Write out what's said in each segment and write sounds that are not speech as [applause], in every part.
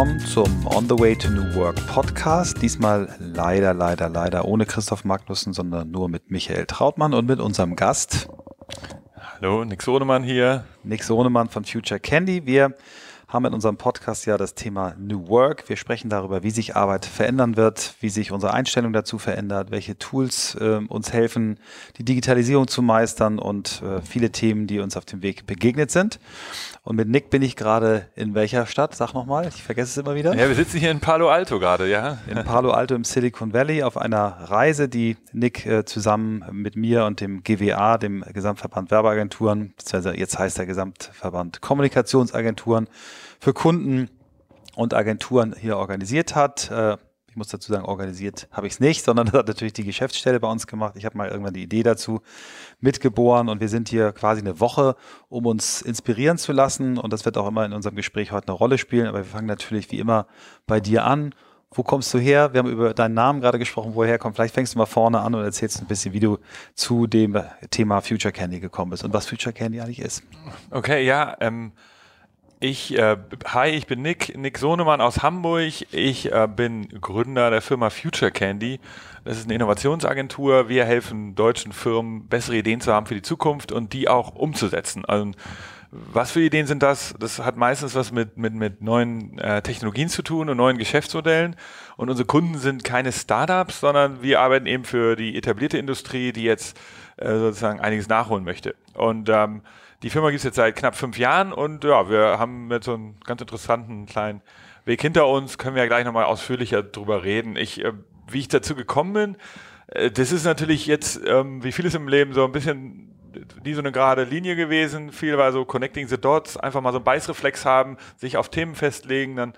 willkommen zum On the Way to New Work Podcast. Diesmal leider, leider, leider ohne Christoph Magnussen, sondern nur mit Michael Trautmann und mit unserem Gast. Hallo, Nick Sohnemann hier. Nick Sohnemann von Future Candy. Wir haben in unserem Podcast ja das Thema New Work. Wir sprechen darüber, wie sich Arbeit verändern wird, wie sich unsere Einstellung dazu verändert, welche Tools äh, uns helfen, die Digitalisierung zu meistern und äh, viele Themen, die uns auf dem Weg begegnet sind. Und mit Nick bin ich gerade in welcher Stadt? Sag nochmal, ich vergesse es immer wieder. Ja, wir sitzen hier in Palo Alto gerade, ja. In Palo Alto im Silicon Valley auf einer Reise, die Nick äh, zusammen mit mir und dem GWA, dem Gesamtverband Werbeagenturen, beziehungsweise jetzt heißt der Gesamtverband Kommunikationsagenturen, für Kunden und Agenturen hier organisiert hat. Äh, ich muss dazu sagen, organisiert habe ich es nicht, sondern [laughs] das hat natürlich die Geschäftsstelle bei uns gemacht. Ich habe mal irgendwann die Idee dazu mitgeboren und wir sind hier quasi eine Woche, um uns inspirieren zu lassen und das wird auch immer in unserem Gespräch heute eine Rolle spielen. Aber wir fangen natürlich wie immer bei dir an. Wo kommst du her? Wir haben über deinen Namen gerade gesprochen, woher kommst. Vielleicht fängst du mal vorne an und erzählst ein bisschen, wie du zu dem Thema Future Candy gekommen bist und was Future Candy eigentlich ist. Okay, ja. Ähm ich, äh, hi, ich bin Nick, Nick Sohnemann aus Hamburg. Ich äh, bin Gründer der Firma Future Candy. Das ist eine Innovationsagentur. Wir helfen deutschen Firmen, bessere Ideen zu haben für die Zukunft und die auch umzusetzen. Also, was für Ideen sind das? Das hat meistens was mit, mit, mit neuen äh, Technologien zu tun und neuen Geschäftsmodellen. Und unsere Kunden sind keine Startups, sondern wir arbeiten eben für die etablierte Industrie, die jetzt äh, sozusagen einiges nachholen möchte. Und ähm, die Firma gibt es jetzt seit knapp fünf Jahren und ja, wir haben mit so einem ganz interessanten kleinen Weg hinter uns, können wir ja gleich nochmal ausführlicher drüber reden. Ich, äh, wie ich dazu gekommen bin, äh, das ist natürlich jetzt, ähm, wie vieles im Leben, so ein bisschen nie so eine gerade Linie gewesen. Viel war so Connecting the Dots, einfach mal so einen Beißreflex haben, sich auf Themen festlegen, dann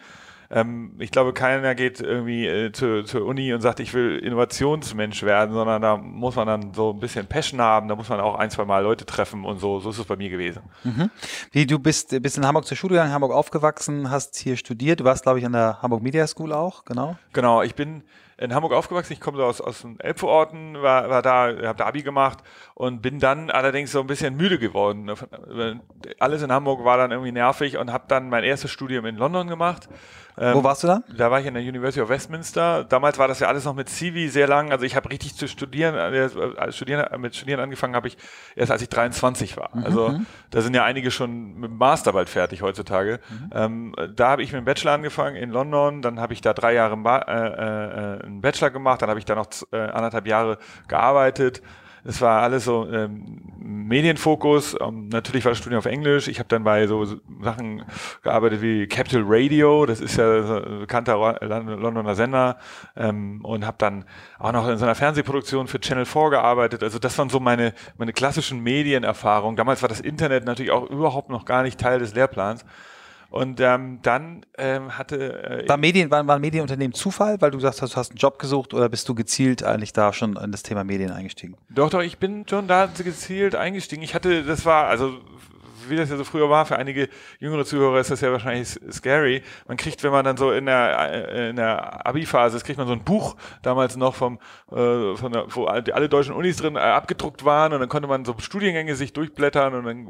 ähm, ich glaube, keiner geht irgendwie äh, zu, zur Uni und sagt, ich will Innovationsmensch werden, sondern da muss man dann so ein bisschen Passion haben, da muss man auch ein, zwei Mal Leute treffen und so, so ist es bei mir gewesen. Mhm. Wie du bist, bist in Hamburg zur Schule gegangen, Hamburg aufgewachsen, hast hier studiert, du warst, glaube ich, an der Hamburg Media School auch, genau? Genau, ich bin in Hamburg aufgewachsen. Ich komme so aus, aus den Elbvororten, war, war da, habe da Abi gemacht und bin dann allerdings so ein bisschen müde geworden. Alles in Hamburg war dann irgendwie nervig und habe dann mein erstes Studium in London gemacht. Ähm, Wo warst du da? Da war ich in der University of Westminster. Damals war das ja alles noch mit CV sehr lang. Also ich habe richtig zu studieren, äh, studieren, mit Studieren angefangen habe ich erst als ich 23 war. Mhm. Also mhm. da sind ja einige schon mit dem Master bald fertig heutzutage. Mhm. Ähm, da habe ich mit dem Bachelor angefangen in London. Dann habe ich da drei Jahre äh, äh, einen Bachelor gemacht. Dann habe ich da noch äh, anderthalb Jahre gearbeitet. Es war alles so ähm, Medienfokus. Ähm, natürlich war das Studium auf Englisch. Ich habe dann bei so Sachen gearbeitet wie Capital Radio. Das ist ja so ein bekannter Londoner Sender. Ähm, und habe dann auch noch in so einer Fernsehproduktion für Channel 4 gearbeitet. Also das waren so meine, meine klassischen Medienerfahrungen. Damals war das Internet natürlich auch überhaupt noch gar nicht Teil des Lehrplans. Und ähm, dann ähm, hatte. Äh, war Medien, waren, waren Medienunternehmen Zufall, weil du gesagt hast, du hast einen Job gesucht oder bist du gezielt eigentlich da schon in das Thema Medien eingestiegen? Doch, doch, ich bin schon da gezielt eingestiegen. Ich hatte, das war, also wie das ja so früher war, für einige jüngere Zuhörer ist das ja wahrscheinlich scary. Man kriegt, wenn man dann so in der, äh, in der Abi-Phase ist, kriegt man so ein Buch damals noch vom, äh, von der, wo alle deutschen Unis drin äh, abgedruckt waren und dann konnte man so Studiengänge sich durchblättern und dann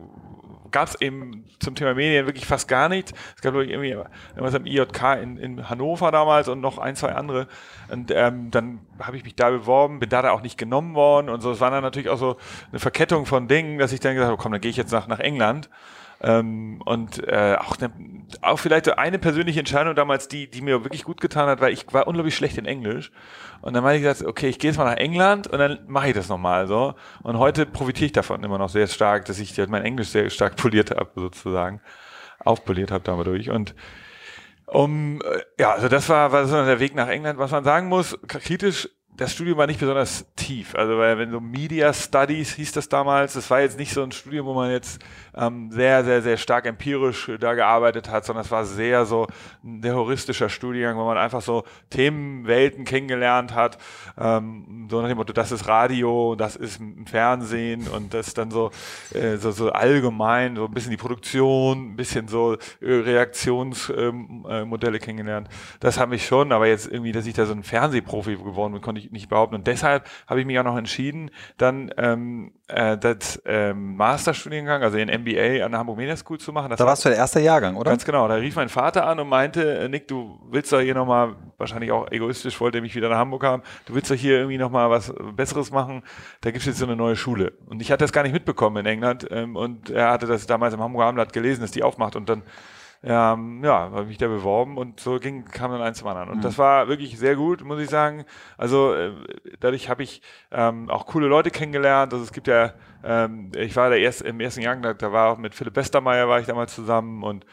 gab es eben zum Thema Medien wirklich fast gar nichts. Es gab irgendwie irgendwas am IJK in, in Hannover damals und noch ein, zwei andere. Und ähm, dann habe ich mich da beworben, bin da, da auch nicht genommen worden und so. Es war dann natürlich auch so eine Verkettung von Dingen, dass ich dann gesagt habe, komm, dann gehe ich jetzt nach, nach England. Ähm, und äh, auch, ne, auch vielleicht eine persönliche Entscheidung damals, die, die mir wirklich gut getan hat, weil ich war unglaublich schlecht in Englisch. Und dann habe ich gesagt, okay, ich gehe jetzt mal nach England und dann mache ich das nochmal so. Und heute profitiere ich davon immer noch sehr stark, dass ich mein Englisch sehr stark poliert habe, sozusagen. Aufpoliert habe dadurch. Und um, äh, ja, also das war, war so der Weg nach England. Was man sagen muss, kritisch das Studium war nicht besonders tief. Also weil wenn so Media Studies hieß das damals, das war jetzt nicht so ein Studium, wo man jetzt ähm, sehr, sehr, sehr stark empirisch da gearbeitet hat, sondern es war sehr so ein heuristischer Studiengang, wo man einfach so Themenwelten kennengelernt hat. Ähm, so nach dem Motto, das ist Radio, das ist Fernsehen und das dann so, äh, so, so allgemein, so ein bisschen die Produktion, ein bisschen so äh, Reaktionsmodelle ähm, äh, kennengelernt. Das habe ich schon, aber jetzt irgendwie, dass ich da so ein Fernsehprofi geworden bin, konnte nicht, nicht behaupten. Und deshalb habe ich mich auch noch entschieden, dann ähm, äh, das ähm, Masterstudiengang, also den MBA an der Hamburg Media School zu machen. Das da warst du der erste Jahrgang, oder? Ganz genau. Da rief mein Vater an und meinte, äh, Nick, du willst doch hier nochmal, wahrscheinlich auch egoistisch wollte er mich wieder nach Hamburg haben, du willst doch hier irgendwie nochmal was Besseres machen, da gibt es jetzt so eine neue Schule. Und ich hatte das gar nicht mitbekommen in England ähm, und er hatte das damals im Hamburger Abendblatt gelesen, dass die aufmacht und dann ähm, ja, habe mich da beworben und so ging, kam dann eins zum anderen. Und mhm. das war wirklich sehr gut, muss ich sagen. Also äh, dadurch habe ich ähm, auch coole Leute kennengelernt. Also es gibt ja, ähm, ich war da erst im ersten Jahr, da, da war auch mit Philipp Westermeier war ich damals zusammen und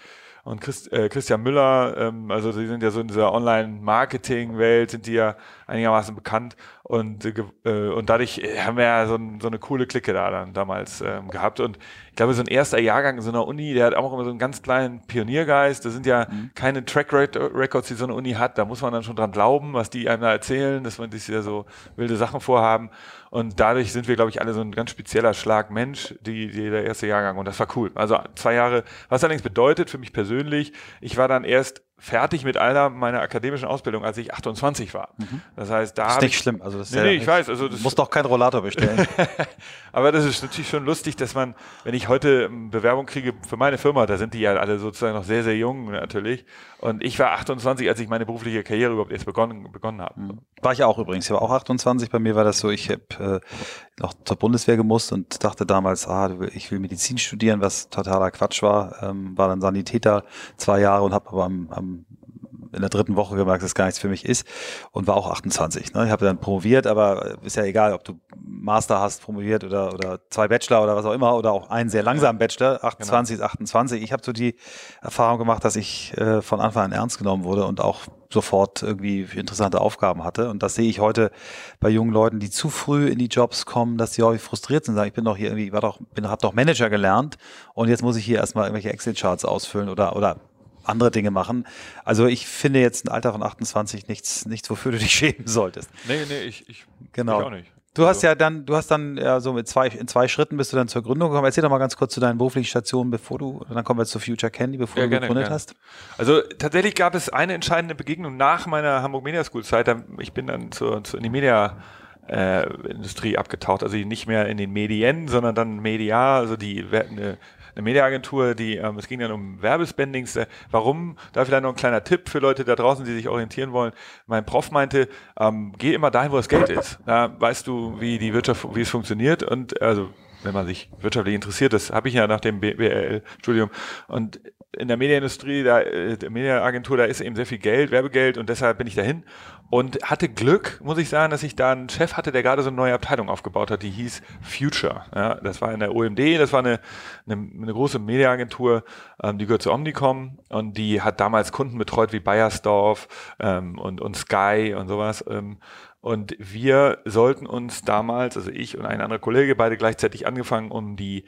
und Christ, äh, Christian Müller, ähm, also die sind ja so in dieser Online-Marketing-Welt, sind die ja einigermaßen bekannt. Und, äh, und dadurch haben wir ja so, ein, so eine coole Clique da dann damals ähm, gehabt. Und ich glaube, so ein erster Jahrgang in so einer Uni, der hat auch immer so einen ganz kleinen Pioniergeist, das sind ja mhm. keine Track-Records, die so eine Uni hat, da muss man dann schon dran glauben, was die einem da erzählen, dass man sich ja so wilde Sachen vorhaben und dadurch sind wir, glaube ich, alle so ein ganz spezieller Schlag Mensch, die, die der erste Jahrgang. Und das war cool. Also zwei Jahre, was allerdings bedeutet für mich persönlich, ich war dann erst fertig mit aller meiner akademischen Ausbildung, als ich 28 war. Mhm. Das heißt, da das ist nicht ich, schlimm. Also das nee, nee, ich weiß. Also das muss doch kein Rollator bestellen. [laughs] Aber das ist natürlich schon lustig, dass man, wenn ich heute ähm, Bewerbung kriege für meine Firma, da sind die ja alle sozusagen noch sehr, sehr jung natürlich. Und ich war 28, als ich meine berufliche Karriere überhaupt erst begonnen, begonnen habe. Mhm. War ich auch übrigens. Ich war auch 28. Bei mir war das so, ich habe äh, noch zur Bundeswehr gemusst und dachte damals, ah, ich will Medizin studieren, was totaler Quatsch war. Ähm, war dann Sanitäter zwei Jahre und habe aber am, am in der dritten Woche gemerkt, dass es gar nichts für mich ist und war auch 28. Ne? Ich habe dann promoviert, aber ist ja egal, ob du Master hast, promoviert oder, oder zwei Bachelor oder was auch immer oder auch einen sehr langsamen Bachelor, 28 genau. 28. Ich habe so die Erfahrung gemacht, dass ich äh, von Anfang an ernst genommen wurde und auch sofort irgendwie interessante Aufgaben hatte. Und das sehe ich heute bei jungen Leuten, die zu früh in die Jobs kommen, dass sie häufig frustriert sind, sagen, ich bin doch hier irgendwie, war doch, bin, hab doch Manager gelernt und jetzt muss ich hier erstmal irgendwelche Excel-Charts ausfüllen oder, oder andere Dinge machen. Also ich finde jetzt ein Alter von 28 nichts, nichts, wofür du dich [laughs] schämen solltest. Nee, nee, ich, ich, genau. ich auch nicht. Du hast also ja dann, du hast dann ja so mit zwei, in zwei Schritten bist du dann zur Gründung gekommen. Erzähl doch mal ganz kurz zu deinen beruflichen Stationen, bevor du, dann kommen wir zu Future Candy, bevor ja, du gerne, gegründet gerne. hast. Also tatsächlich gab es eine entscheidende Begegnung nach meiner Hamburg Media School Zeit. Ich bin dann zur, zur in die Media äh, Industrie abgetaucht, also nicht mehr in den Medien, sondern dann Media, also die eine eine Mediaagentur, die, ähm, es ging dann um Werbespendings. Äh, warum? Da vielleicht noch ein kleiner Tipp für Leute da draußen, die sich orientieren wollen. Mein Prof meinte, ähm, geh immer dahin, wo das Geld ist. Da weißt du, wie die Wirtschaft, wie es funktioniert und also wenn man sich wirtschaftlich interessiert, das habe ich ja nach dem BWL-Studium. Und in der Medienindustrie, da, äh, der Medienagentur, da ist eben sehr viel Geld, Werbegeld und deshalb bin ich dahin und hatte Glück, muss ich sagen, dass ich da einen Chef hatte, der gerade so eine neue Abteilung aufgebaut hat, die hieß Future. Ja, das war in der OMD, das war eine, eine, eine große Mediaagentur, ähm, die gehört zu Omnicom und die hat damals Kunden betreut wie Bayersdorf ähm, und, und Sky und sowas. Ähm, und wir sollten uns damals, also ich und ein anderer Kollege, beide gleichzeitig angefangen, um die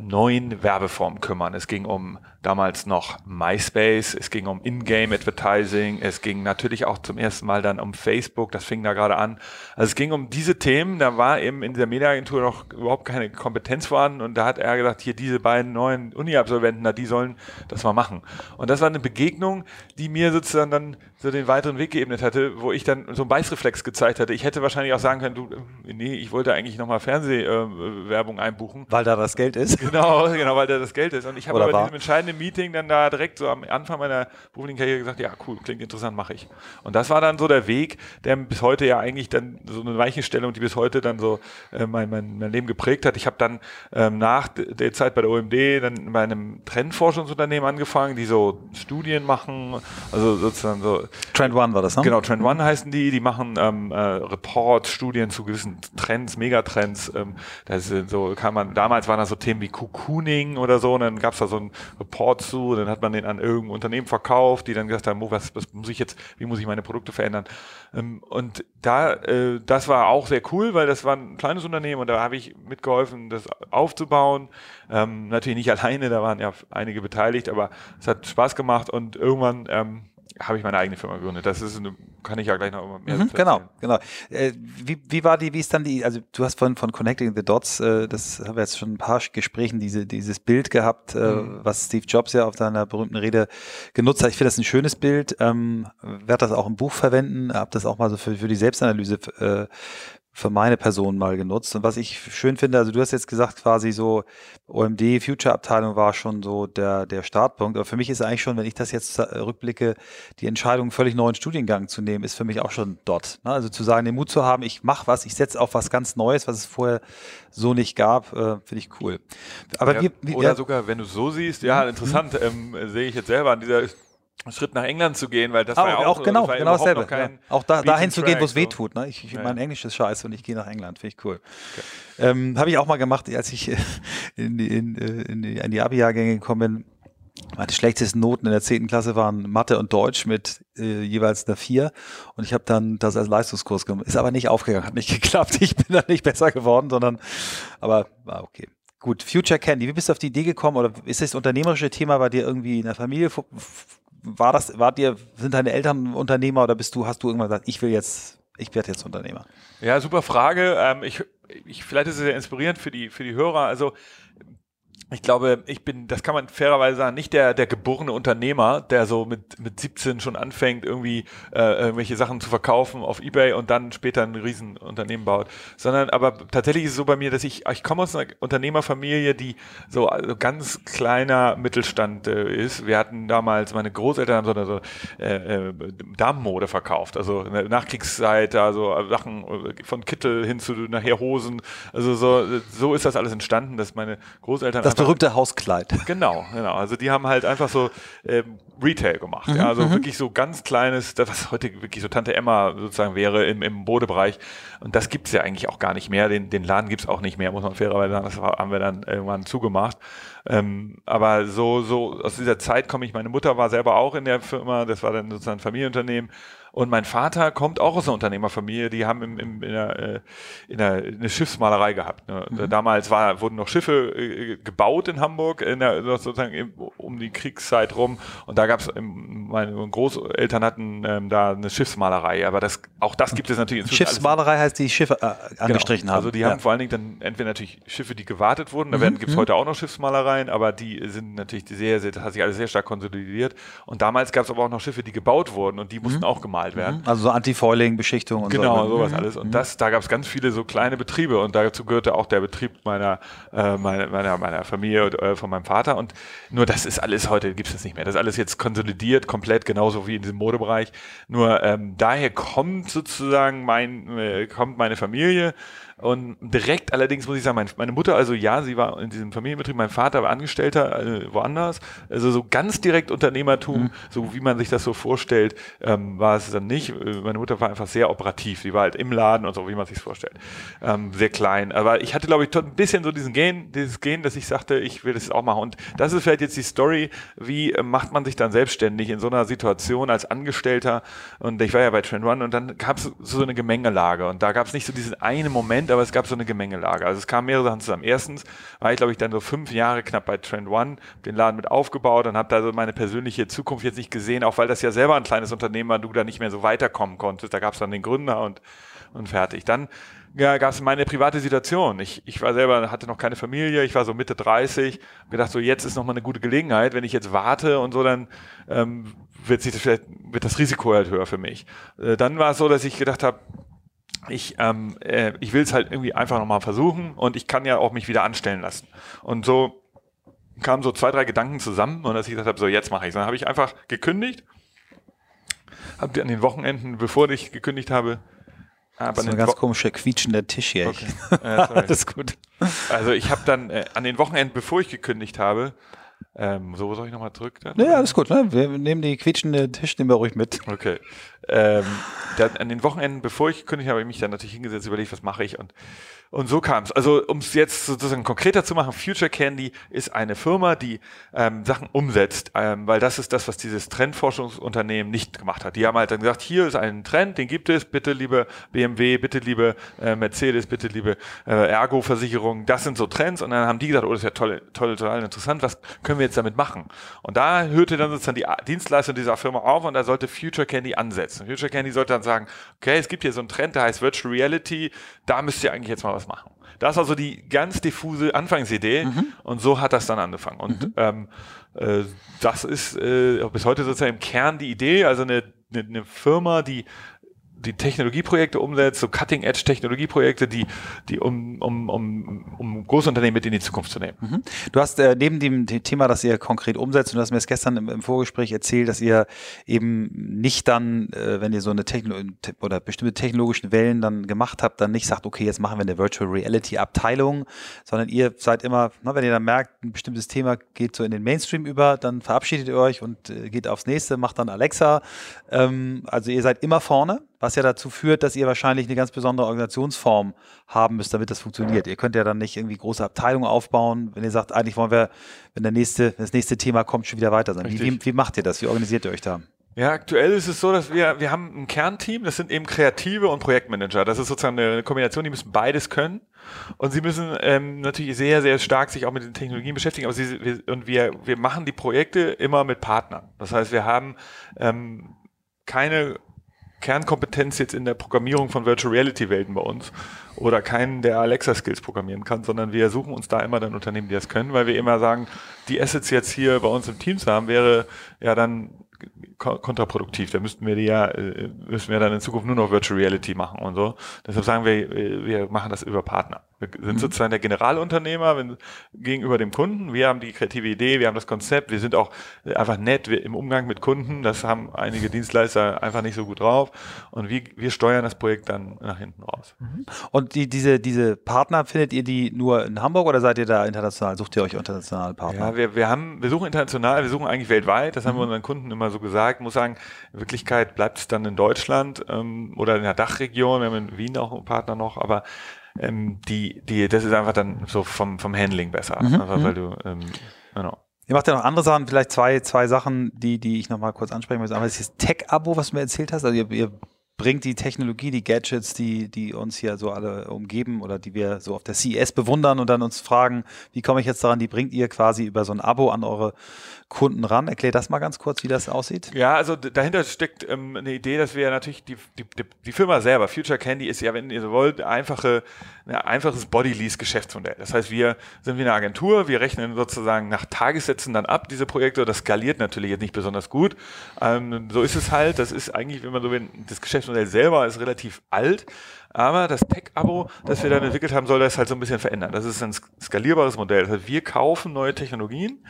neuen Werbeformen kümmern. Es ging um damals noch MySpace, es ging um Ingame Advertising, es ging natürlich auch zum ersten Mal dann um Facebook, das fing da gerade an. Also es ging um diese Themen, da war eben in dieser Mediaagentur noch überhaupt keine Kompetenz vorhanden und da hat er gesagt, hier diese beiden neuen Uni-Absolventen, die sollen das mal machen. Und das war eine Begegnung, die mir sozusagen dann so den weiteren Weg geebnet hatte, wo ich dann so einen Beißreflex gezeigt hatte. Ich hätte wahrscheinlich auch sagen können, du, nee, ich wollte eigentlich nochmal Fernsehwerbung äh, einbuchen. Weil da das Geld ist? [laughs] Genau, genau, weil da das Geld ist. Und ich habe aber war? diesem entscheidenden Meeting dann da direkt so am Anfang meiner beruflichen Karriere gesagt, ja, cool, klingt interessant, mache ich. Und das war dann so der Weg, der bis heute ja eigentlich dann so eine Weichenstellung, die bis heute dann so äh, mein, mein, mein Leben geprägt hat. Ich habe dann ähm, nach der Zeit bei der OMD dann bei einem Trendforschungsunternehmen angefangen, die so Studien machen, also sozusagen so Trend One war das, ne? Genau, Trend One heißen die. Die machen ähm, äh, Reports, Studien zu gewissen Trends, Megatrends. Ähm, das ist so kann man. Damals waren das so Themen wie Cocooning oder so. Und dann gab es da so einen Report zu. Dann hat man den an irgendein Unternehmen verkauft, die dann gesagt haben, oh, was, was muss ich jetzt? Wie muss ich meine Produkte verändern? Ähm, und da, äh, das war auch sehr cool, weil das war ein kleines Unternehmen und da habe ich mitgeholfen, das aufzubauen. Ähm, natürlich nicht [laughs] alleine, da waren ja einige beteiligt, aber es hat Spaß gemacht und irgendwann ähm, habe ich meine eigene Firma gegründet. Das ist eine, kann ich ja gleich noch mehr mhm, Genau, genau. Äh, wie, wie war die, wie ist dann die, also du hast von, von Connecting the Dots, äh, das haben wir jetzt schon ein paar Gesprächen, diese, dieses Bild gehabt, äh, mhm. was Steve Jobs ja auf seiner berühmten Rede genutzt hat. Ich finde das ein schönes Bild, ähm, werde das auch im Buch verwenden, habe das auch mal so für, für die Selbstanalyse äh, für meine Person mal genutzt. Und was ich schön finde, also du hast jetzt gesagt, quasi so OMD Future Abteilung war schon so der, der Startpunkt. Aber für mich ist eigentlich schon, wenn ich das jetzt rückblicke, die Entscheidung, einen völlig neuen Studiengang zu nehmen, ist für mich auch schon dort. Ne? Also zu sagen, den Mut zu haben, ich mache was, ich setze auf was ganz Neues, was es vorher so nicht gab, äh, finde ich cool. Aber ja, wir, wir, oder ja, sogar, wenn du so siehst, ja, interessant, ähm, sehe ich jetzt selber an dieser Schritt nach England zu gehen, weil das ah, war ja auch, auch genau, genau dasselbe. Ja. Auch da, dahin zu gehen, wo es weh tut. Ne? Ich, ich ja. mein Englisch ist scheiße und ich gehe nach England, finde ich cool. Okay. Ähm, Habe ich auch mal gemacht, als ich in die, in, in die, in die Abi-Jahrgänge gekommen bin. Meine schlechtesten Noten in der 10. Klasse waren Mathe und Deutsch mit äh, jeweils einer 4 und ich habe dann das als Leistungskurs gemacht. Ist aber nicht aufgegangen, hat nicht [laughs] geklappt. Ich bin da nicht besser geworden, sondern aber war okay. Gut, Future Candy, wie bist du auf die Idee gekommen oder ist das unternehmerische Thema bei dir irgendwie in der Familie war das, wart ihr, sind deine Eltern Unternehmer oder bist du, hast du irgendwann gesagt, ich will jetzt, ich werde jetzt Unternehmer? Ja, super Frage. Ähm, ich, ich, vielleicht ist es sehr inspirierend für die, für die Hörer. Also ich glaube, ich bin, das kann man fairerweise sagen, nicht der, der geborene Unternehmer, der so mit, mit 17 schon anfängt, irgendwie äh, irgendwelche Sachen zu verkaufen auf Ebay und dann später ein Riesenunternehmen baut. Sondern aber tatsächlich ist es so bei mir, dass ich, ich komme aus einer Unternehmerfamilie, die so also ganz kleiner Mittelstand äh, ist. Wir hatten damals, meine Großeltern haben so, so äh, äh, Damenmode verkauft, also in der Nachkriegszeit, also Sachen äh, von Kittel hin zu nachher Hosen. Also so, so ist das alles entstanden, dass meine Großeltern das berühmte Hauskleid. [laughs] Genau, genau. Also die haben halt einfach so ähm, Retail gemacht. Mhm, ja, also mhm. wirklich so ganz kleines, das, was heute wirklich so Tante Emma sozusagen wäre im, im Modebereich. Und das gibt's ja eigentlich auch gar nicht mehr. Den, den Laden gibt's auch nicht mehr, muss man fairerweise sagen. Das haben wir dann irgendwann zugemacht. Ähm, aber so, so aus dieser Zeit komme ich, meine Mutter war selber auch in der Firma, das war dann sozusagen ein Familienunternehmen. Und mein Vater kommt auch aus einer Unternehmerfamilie, die haben im, im, in, der, äh, in der, eine Schiffsmalerei gehabt. Ne? Mhm. Damals war, wurden noch Schiffe äh, gebaut in Hamburg, in der, sozusagen um die Kriegszeit rum. Und da gab es, meine Großeltern hatten ähm, da eine Schiffsmalerei. Aber das, auch das gibt es natürlich inzwischen. Schiffsmalerei heißt, die Schiffe äh, genau. angestrichen genau. haben. Also die ja. haben vor allen Dingen dann entweder natürlich Schiffe, die gewartet wurden, da mhm. gibt es mhm. heute auch noch Schiffsmalereien, aber die sind natürlich sehr, sehr, das hat sich alles sehr stark konsolidiert. Und damals gab es aber auch noch Schiffe, die gebaut wurden und die mussten mhm. auch gemalt gemalt werden. Mhm. Also so Anti-Foiling-Beschichtung und genau, so. Genau, sowas mhm. alles. Und das, da gab es ganz viele so kleine Betriebe und dazu gehörte auch der Betrieb meiner, äh, meiner, meiner, meiner Familie und, äh, von meinem Vater. Und nur das ist alles heute, gibt es das nicht mehr. Das ist alles jetzt konsolidiert, komplett genauso wie in diesem Modebereich. Nur ähm, daher kommt sozusagen mein, äh, kommt meine Familie und direkt allerdings muss ich sagen, meine Mutter, also ja, sie war in diesem Familienbetrieb, mein Vater war Angestellter äh, woanders. Also so ganz direkt Unternehmertum, mhm. so wie man sich das so vorstellt, ähm, war es dann nicht. Äh, meine Mutter war einfach sehr operativ. Die war halt im Laden und so, wie man sich vorstellt. Ähm, sehr klein. Aber ich hatte, glaube ich, ein bisschen so diesen Gen, dieses Gen, dass ich sagte, ich will das auch machen. Und das ist vielleicht jetzt die Story, wie äh, macht man sich dann selbstständig in so einer Situation als Angestellter. Und ich war ja bei Trend One und dann gab es so eine Gemengelage. Und da gab es nicht so diesen einen Moment, aber es gab so eine Gemengelage. Also es kamen mehrere Sachen zusammen. Erstens war ich, glaube ich, dann so fünf Jahre knapp bei Trend One, den Laden mit aufgebaut und habe da so meine persönliche Zukunft jetzt nicht gesehen, auch weil das ja selber ein kleines Unternehmen war, du da nicht mehr so weiterkommen konntest. Da gab es dann den Gründer und, und fertig. Dann ja, gab es meine private Situation. Ich, ich war selber, hatte noch keine Familie, ich war so Mitte 30, gedacht so, jetzt ist nochmal eine gute Gelegenheit, wenn ich jetzt warte und so, dann ähm, wird sich das vielleicht, wird das Risiko halt höher für mich. Äh, dann war es so, dass ich gedacht habe, ich, ähm, äh, ich will es halt irgendwie einfach nochmal versuchen und ich kann ja auch mich wieder anstellen lassen. Und so kamen so zwei, drei Gedanken zusammen und dass ich gesagt habe, so jetzt mache ich Dann habe ich einfach gekündigt, habe an den Wochenenden, bevor ich gekündigt habe, aber das ist ein ganz Wo komischer quietschender Tisch hier. Okay. [laughs] Äh, Alles gut. Also ich habe dann äh, an den Wochenenden, bevor ich gekündigt habe, ähm, so soll ich nochmal zurück? Dann? Ja, alles gut. Ne? Wir nehmen die quietschende Tisch, nehmen wir ruhig mit. Okay. Ähm, dann an den Wochenenden, bevor ich kündige, habe ich mich dann natürlich hingesetzt, überlegt, was mache ich und und so kam es. Also um es jetzt sozusagen konkreter zu machen, Future Candy ist eine Firma, die ähm, Sachen umsetzt, ähm, weil das ist das, was dieses Trendforschungsunternehmen nicht gemacht hat. Die haben halt dann gesagt, hier ist ein Trend, den gibt es, bitte liebe BMW, bitte liebe äh, Mercedes, bitte liebe äh, Ergo-Versicherung, das sind so Trends und dann haben die gesagt, oh, das ist ja toll, toll, total interessant, was können wir jetzt damit machen? Und da hörte dann sozusagen die Dienstleistung dieser Firma auf und da sollte Future Candy ansetzen. Future Candy sollte dann sagen, okay, es gibt hier so einen Trend, der heißt Virtual Reality, da müsst ihr eigentlich jetzt mal was machen. Das war so die ganz diffuse Anfangsidee mhm. und so hat das dann angefangen. Und mhm. ähm, äh, das ist äh, bis heute sozusagen im Kern die Idee, also eine, eine, eine Firma, die die Technologieprojekte umsetzt, so Cutting-Edge-Technologieprojekte, die, die um, um, um, um Großunternehmen mit in die Zukunft zu nehmen. Mhm. Du hast äh, neben dem Thema, das ihr konkret umsetzt, und du hast mir das gestern im, im Vorgespräch erzählt, dass ihr eben nicht dann, äh, wenn ihr so eine Techno oder bestimmte technologischen Wellen dann gemacht habt, dann nicht sagt, okay, jetzt machen wir eine Virtual Reality Abteilung, sondern ihr seid immer, na, wenn ihr dann merkt, ein bestimmtes Thema geht so in den Mainstream über, dann verabschiedet ihr euch und äh, geht aufs nächste, macht dann Alexa. Ähm, also ihr seid immer vorne was ja dazu führt, dass ihr wahrscheinlich eine ganz besondere Organisationsform haben müsst, damit das funktioniert. Ihr könnt ja dann nicht irgendwie große Abteilungen aufbauen, wenn ihr sagt, eigentlich wollen wir, wenn der nächste, das nächste Thema kommt, schon wieder weiter sein. Wie, wie, wie macht ihr das? Wie organisiert ihr euch da? Ja, aktuell ist es so, dass wir, wir haben ein Kernteam, das sind eben Kreative und Projektmanager. Das ist sozusagen eine Kombination, die müssen beides können. Und sie müssen ähm, natürlich sehr, sehr stark sich auch mit den Technologien beschäftigen, aber sie, wir, und wir, wir machen die Projekte immer mit Partnern. Das heißt, wir haben ähm, keine Kernkompetenz jetzt in der Programmierung von Virtual Reality Welten bei uns oder keinen, der Alexa Skills programmieren kann, sondern wir suchen uns da immer dann Unternehmen, die das können, weil wir immer sagen, die Assets jetzt hier bei uns im Team zu haben, wäre ja dann kontraproduktiv. Da müssten wir die ja, äh, müssen wir dann in Zukunft nur noch Virtual Reality machen und so. Deshalb sagen wir, wir machen das über Partner. Wir sind mhm. sozusagen der Generalunternehmer wenn, gegenüber dem Kunden. Wir haben die kreative Idee, wir haben das Konzept, wir sind auch einfach nett im Umgang mit Kunden. Das haben einige [laughs] Dienstleister einfach nicht so gut drauf. Und wir, wir steuern das Projekt dann nach hinten raus. Mhm. Und die, diese, diese Partner, findet ihr die nur in Hamburg oder seid ihr da international? Sucht ihr euch internationale Partner? Ja, wir, wir haben, wir suchen international, wir suchen eigentlich weltweit. Das haben wir mhm. unseren Kunden immer so gesagt. Ich muss sagen, in Wirklichkeit bleibt es dann in Deutschland ähm, oder in der Dachregion. Wir haben in Wien auch einen Partner noch, aber ähm, die, die, das ist einfach dann so vom, vom Handling besser. Mhm. Einfach, weil mhm. du, ähm, genau. Ihr macht ja noch andere Sachen, vielleicht zwei, zwei Sachen, die, die ich nochmal kurz ansprechen muss. Aber das ist Tech-Abo, was du mir erzählt hast. Also ihr, ihr bringt die Technologie, die Gadgets, die, die uns hier so alle umgeben oder die wir so auf der CES bewundern und dann uns fragen, wie komme ich jetzt daran, die bringt ihr quasi über so ein Abo an eure Kunden ran. Erklär das mal ganz kurz, wie das aussieht. Ja, also dahinter steckt ähm, eine Idee, dass wir natürlich die, die, die Firma selber, Future Candy ist ja, wenn ihr so wollt, einfache, ein einfaches Body-Lease-Geschäftsmodell. Das heißt, wir sind wie eine Agentur, wir rechnen sozusagen nach Tagessätzen dann ab, diese Projekte. Das skaliert natürlich jetzt nicht besonders gut. Ähm, so ist es halt. Das ist eigentlich, wenn man so will, das Geschäftsmodell selber ist relativ alt. Aber das Tech-Abo, das wir dann entwickelt haben, soll das halt so ein bisschen verändern. Das ist ein skalierbares Modell. Das heißt, wir kaufen neue Technologien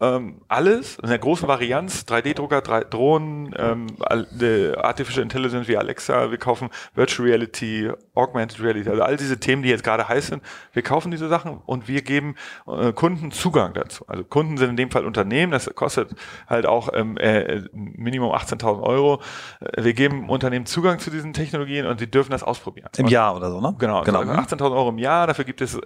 ähm, alles in der großen Varianz, 3D-Drucker, 3 Drohnen, ähm, Artificial Intelligence wie Alexa, wir kaufen Virtual Reality, Augmented Reality, also all diese Themen, die jetzt gerade heiß sind, wir kaufen diese Sachen und wir geben äh, Kunden Zugang dazu. Also Kunden sind in dem Fall Unternehmen, das kostet halt auch ähm, äh, Minimum 18.000 Euro. Äh, wir geben Unternehmen Zugang zu diesen Technologien und sie dürfen das ausprobieren. Im Jahr oder so, ne? Genau, genau. Also 18.000 Euro im Jahr, dafür gibt es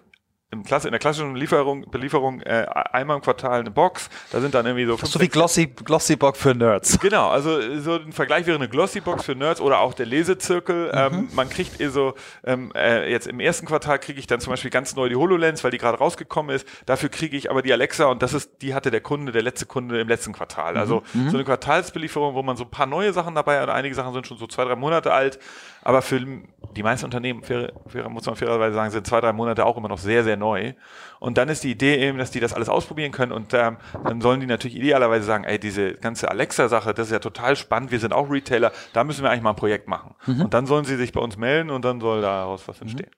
im Klasse, in der klassischen Lieferung, Belieferung äh, einmal im Quartal eine Box. Da sind dann irgendwie so. So wie Glossy, Glossy Box für Nerds. [laughs] Genau, also so ein Vergleich wäre eine Glossy Box für Nerds oder auch der Lesezirkel. Mhm. Ähm, man kriegt eh so, ähm, äh, jetzt im ersten Quartal kriege ich dann zum Beispiel ganz neu die HoloLens, weil die gerade rausgekommen ist. Dafür kriege ich aber die Alexa und das ist, die hatte der Kunde, der letzte Kunde im letzten Quartal. Also mhm. so eine Quartalsbelieferung, wo man so ein paar neue Sachen dabei hat. Einige Sachen sind schon so zwei, drei Monate alt. Aber für die meisten Unternehmen, fair, fair, muss man fairerweise sagen, sind zwei, drei Monate auch immer noch sehr, sehr neu. Und dann ist die Idee eben, dass die das alles ausprobieren können und ähm, dann sollen die natürlich idealerweise sagen, ey, diese ganze Alexa-Sache, das ist ja total spannend, wir sind auch Retailer, da müssen wir eigentlich mal ein Projekt machen. Mhm. Und dann sollen sie sich bei uns melden und dann soll daraus was entstehen.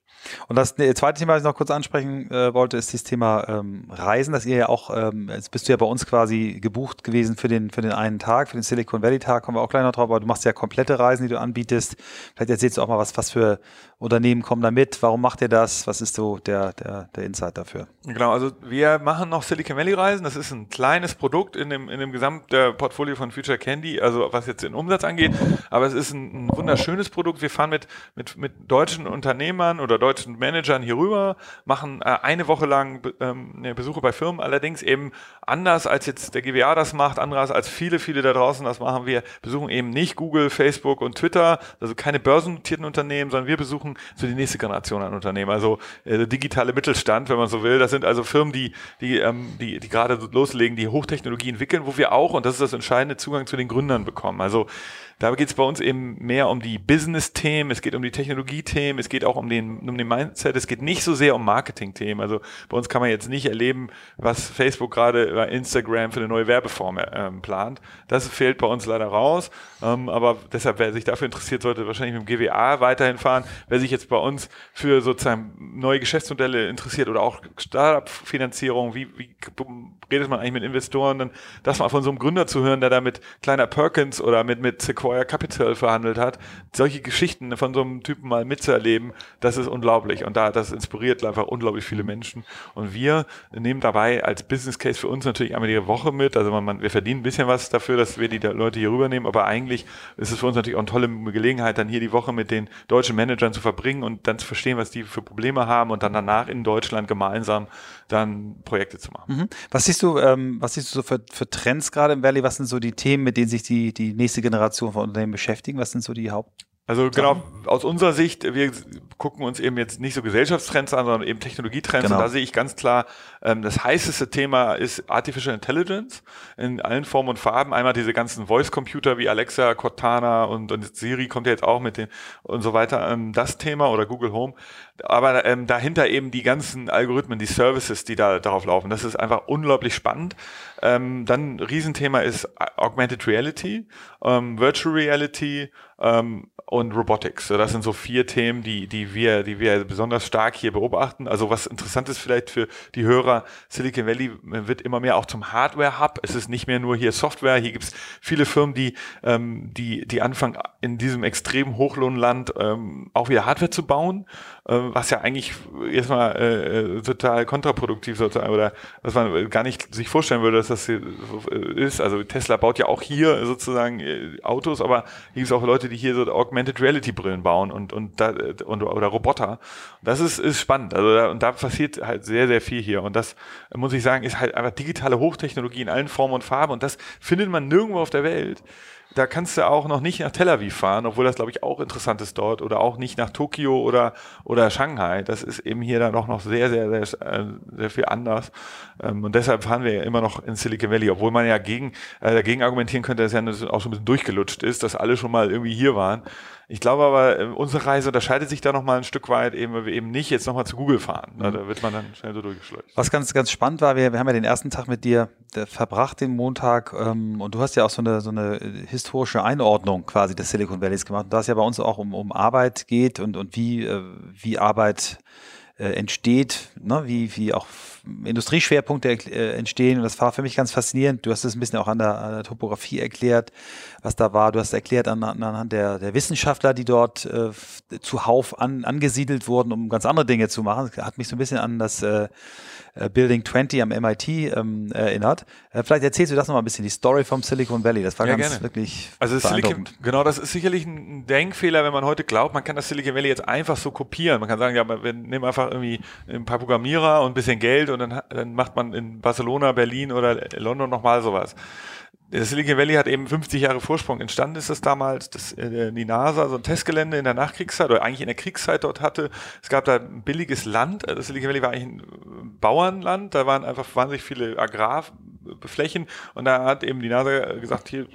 Und das zweite Thema, was ich noch kurz ansprechen äh, wollte, ist das Thema ähm, Reisen, dass ihr ja auch, ähm, jetzt bist du ja bei uns quasi gebucht gewesen für den, für den einen Tag, für den Silicon Valley Tag, kommen wir auch gleich noch drauf, aber du machst ja komplette Reisen, die du anbietest. Vielleicht erzählst du auch mal was, was für Unternehmen kommen da mit, warum macht ihr das, was ist so der, der, der Insight dafür? Genau, also wir machen noch Silicon Valley Reisen, das ist ein kleines Produkt in dem, in dem gesamten Portfolio von Future Candy, also was jetzt den Umsatz angeht, aber es ist ein, ein wunderschönes Produkt. Wir fahren mit, mit, mit deutschen Unternehmern oder deutschen Managern hier rüber, machen äh, eine Woche lang ähm, Besuche bei Firmen, allerdings eben anders als jetzt der GWA das macht, anders als viele, viele da draußen das machen. Wir besuchen eben nicht Google, Facebook und Twitter, also keine börsennotierten Unternehmen, sondern wir besuchen so die nächste Generation an Unternehmen, also äh, digitale Mittelstand, wenn man so will. Das sind also Firmen, die, die, ähm, die, die gerade loslegen, die Hochtechnologie entwickeln, wo wir auch, und das ist das entscheidende, Zugang zu den Gründern bekommen. Also da geht es bei uns eben mehr um die Business-Themen, es geht um die Technologie-Themen, es geht auch um den, um den Mindset, es geht nicht so sehr um Marketing-Themen. Also bei uns kann man jetzt nicht erleben, was Facebook gerade bei Instagram für eine neue Werbeform ähm, plant. Das fehlt bei uns leider raus. Ähm, aber deshalb, wer sich dafür interessiert, sollte wahrscheinlich mit dem GWA weiterhin fahren. Wer sich jetzt bei uns für sozusagen neue Geschäftsmodelle interessiert oder auch Startup-Finanzierung, wie, wie redet man eigentlich mit Investoren, dann das mal von so einem Gründer zu hören, der da mit kleiner Perkins oder mit, mit Sequoia Sequoia Capital verhandelt hat. Solche Geschichten von so einem Typen mal mitzuerleben, das ist unglaublich. Und da, das inspiriert einfach unglaublich viele Menschen. Und wir nehmen dabei als Business Case für uns natürlich einmal die Woche mit. Also man, man, wir verdienen ein bisschen was dafür, dass wir die Leute hier rübernehmen. Aber eigentlich ist es für uns natürlich auch eine tolle Gelegenheit, dann hier die Woche mit den deutschen Managern zu verbringen und dann zu verstehen, was die für Probleme haben und dann danach in Deutschland gemeinsam dann Projekte zu machen. Mhm. Was siehst du, ähm, was siehst du so für, für Trends gerade im Valley? Was sind so die Themen, mit denen sich die, die nächste Generation von Unternehmen beschäftigen? Was sind so die Haupt also genau, aus unserer Sicht, wir gucken uns eben jetzt nicht so Gesellschaftstrends an, sondern eben Technologietrends. Genau. Und da sehe ich ganz klar, ähm, das heißeste Thema ist Artificial Intelligence in allen Formen und Farben. Einmal diese ganzen Voice-Computer wie Alexa, Cortana und, und Siri kommt ja jetzt auch mit den und so weiter. Ähm, das Thema oder Google Home. Aber ähm, dahinter eben die ganzen Algorithmen, die Services, die da darauf laufen. Das ist einfach unglaublich spannend. Ähm, dann ein Riesenthema ist Augmented Reality, ähm, Virtual Reality, ähm, und Robotics. Das sind so vier Themen, die, die wir, die wir besonders stark hier beobachten. Also was interessant ist vielleicht für die Hörer, Silicon Valley wird immer mehr auch zum Hardware-Hub. Es ist nicht mehr nur hier Software. Hier gibt es viele Firmen, die, ähm, die, die anfangen, in diesem extremen Hochlohnland ähm, auch wieder Hardware zu bauen, äh, was ja eigentlich erstmal äh, äh, total kontraproduktiv sozusagen oder was man gar nicht sich vorstellen würde, dass das hier ist. Also Tesla baut ja auch hier sozusagen äh, Autos, aber hier gibt es auch Leute, die hier so Augmented Reality Brillen bauen und, und, da, und oder Roboter. Das ist, ist spannend. Also da, und da passiert halt sehr, sehr viel hier. Und das muss ich sagen, ist halt einfach digitale Hochtechnologie in allen Formen und Farben. Und das findet man nirgendwo auf der Welt da kannst du auch noch nicht nach Tel Aviv fahren, obwohl das, glaube ich, auch interessant ist dort oder auch nicht nach Tokio oder, oder Shanghai. Das ist eben hier dann auch noch sehr, sehr, sehr, äh, sehr viel anders. Ähm, und deshalb fahren wir ja immer noch in Silicon Valley, obwohl man ja gegen, äh, dagegen argumentieren könnte, dass ja auch schon ein bisschen durchgelutscht ist, dass alle schon mal irgendwie hier waren. Ich glaube aber, äh, unsere Reise unterscheidet sich da nochmal ein Stück weit, eben, weil wir eben nicht jetzt nochmal zu Google fahren. Mhm. Da wird man dann schnell so durchgeschleust. Was ganz, ganz spannend war, wir, wir haben ja den ersten Tag mit dir verbracht, den Montag, ähm, und du hast ja auch so eine, so eine historische Einordnung quasi des Silicon Valleys gemacht. Und da es ja bei uns auch um, um Arbeit geht und, und wie, äh, wie Arbeit äh, entsteht, ne? wie, wie auch Industrieschwerpunkte äh, entstehen. Und das war für mich ganz faszinierend. Du hast es ein bisschen auch an der, an der Topografie erklärt, was da war. Du hast erklärt an, anhand der, der Wissenschaftler, die dort äh, zuhauf an, angesiedelt wurden, um ganz andere Dinge zu machen. Das hat mich so ein bisschen an das äh, Building 20 am MIT ähm, erinnert. Äh, vielleicht erzählst du das nochmal ein bisschen, die Story vom Silicon Valley. Das war ja, ganz gerne. wirklich also Silicon, Genau, das ist sicherlich ein Denkfehler, wenn man heute glaubt, man kann das Silicon Valley jetzt einfach so kopieren. Man kann sagen, ja, wir nehmen einfach irgendwie ein paar Programmierer und ein bisschen Geld und dann, dann macht man in Barcelona, Berlin oder London nochmal sowas das Silicon Valley hat eben 50 Jahre Vorsprung. Entstanden ist das damals, dass äh, die NASA so ein Testgelände in der Nachkriegszeit oder eigentlich in der Kriegszeit dort hatte. Es gab da ein billiges Land. Das Silicon Valley war eigentlich ein Bauernland. Da waren einfach wahnsinnig viele Agrarflächen. Und da hat eben die NASA gesagt, hier,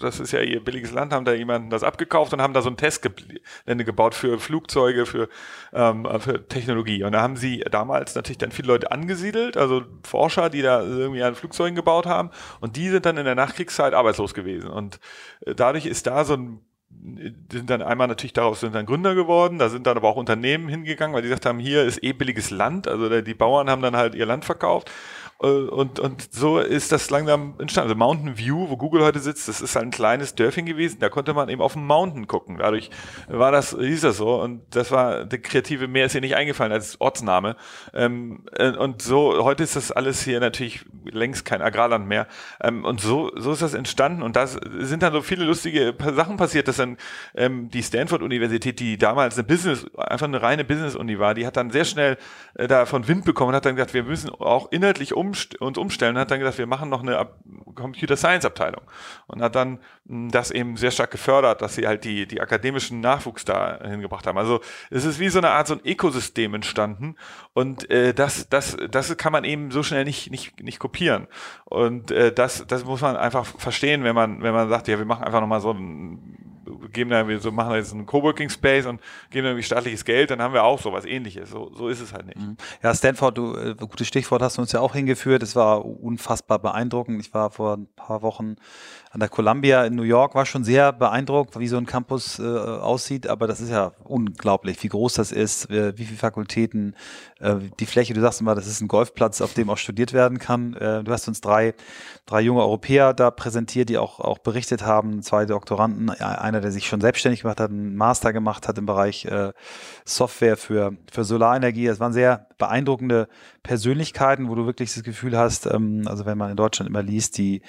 das ist ja ihr billiges Land, haben da jemanden das abgekauft und haben da so ein Testgelände gebaut für Flugzeuge, für, ähm, für Technologie. Und da haben sie damals natürlich dann viele Leute angesiedelt, also Forscher, die da irgendwie an Flugzeugen gebaut haben. Und die sind dann in der Nachkriegszeit arbeitslos gewesen. Und äh, dadurch ist da so ein sind dann einmal natürlich daraus sind dann Gründer geworden, da sind dann aber auch Unternehmen hingegangen, weil die gesagt haben, hier ist eh billiges Land, also die Bauern haben dann halt ihr Land verkauft und, und so ist das langsam entstanden. Also Mountain View, wo Google heute sitzt, das ist halt ein kleines Dörfchen gewesen. Da konnte man eben auf den Mountain gucken. Dadurch war das, hieß das so. Und das war, der kreative Mehr ist hier nicht eingefallen als Ortsname. Ähm, äh, und so, heute ist das alles hier natürlich längst kein Agrarland mehr. Ähm, und so, so ist das entstanden. Und da sind dann so viele lustige Sachen passiert, dass dann ähm, die Stanford-Universität, die damals eine Business, einfach eine reine Business-Uni war, die hat dann sehr schnell äh, davon Wind bekommen und hat dann gesagt, wir müssen auch inhaltlich um umst uns umstellen und hat dann gesagt, wir machen noch eine Ab Computer Science Abteilung und hat dann mh, das eben sehr stark gefördert, dass sie halt die, die akademischen Nachwuchs da hingebracht haben. Also es ist wie so eine Art so ein Ökosystem entstanden und äh, das, das, das kann man eben so schnell nicht, nicht, nicht kopieren. Und äh, das, das muss man einfach verstehen, wenn man, wenn man sagt, ja, wir machen einfach nochmal so ein geben da, wir so machen jetzt einen Coworking Space und geben da irgendwie staatliches Geld, dann haben wir auch sowas ähnliches. So, so ist es halt nicht. Mhm. Ja, Stanford, du, äh, gutes Stichwort hast du uns ja auch hingeführt. Es war unfassbar beeindruckend. Ich war vor ein paar Wochen an der Columbia in New York, war schon sehr beeindruckt, wie so ein Campus äh, aussieht, aber das ist ja unglaublich, wie groß das ist, wie viele Fakultäten, äh, die Fläche, du sagst immer, das ist ein Golfplatz, auf dem auch studiert werden kann. Äh, du hast uns drei, drei junge Europäer da präsentiert, die auch, auch berichtet haben, zwei Doktoranden, einer, der sich schon selbstständig gemacht hat, einen Master gemacht hat im Bereich äh, Software für, für Solarenergie. Es waren sehr beeindruckende Persönlichkeiten, wo du wirklich das Gefühl hast, ähm, also wenn man in Deutschland immer liest, die,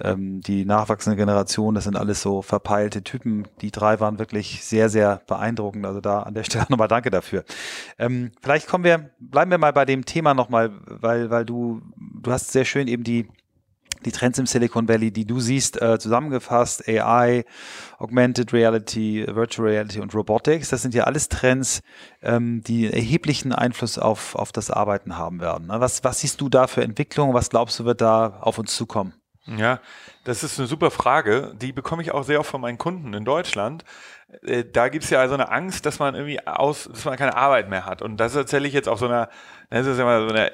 ähm, die nachwachsende Generation, das sind alles so verpeilte Typen. Die drei waren wirklich sehr, sehr beeindruckend. Also da an der Stelle [laughs] nochmal danke dafür. Ähm, vielleicht kommen wir, bleiben wir mal bei dem Thema nochmal, weil, weil du, du hast sehr schön eben die die Trends im Silicon Valley, die du siehst, äh, zusammengefasst, AI, Augmented Reality, Virtual Reality und Robotics, das sind ja alles Trends, ähm, die erheblichen Einfluss auf, auf das Arbeiten haben werden. Ne? Was, was siehst du da für Entwicklungen? Was glaubst du, wird da auf uns zukommen? Ja, das ist eine super Frage. Die bekomme ich auch sehr oft von meinen Kunden in Deutschland. Äh, da gibt es ja also eine Angst, dass man irgendwie aus, dass man keine Arbeit mehr hat. Und das erzähle ich jetzt auf so einer, das ist ja mal so einer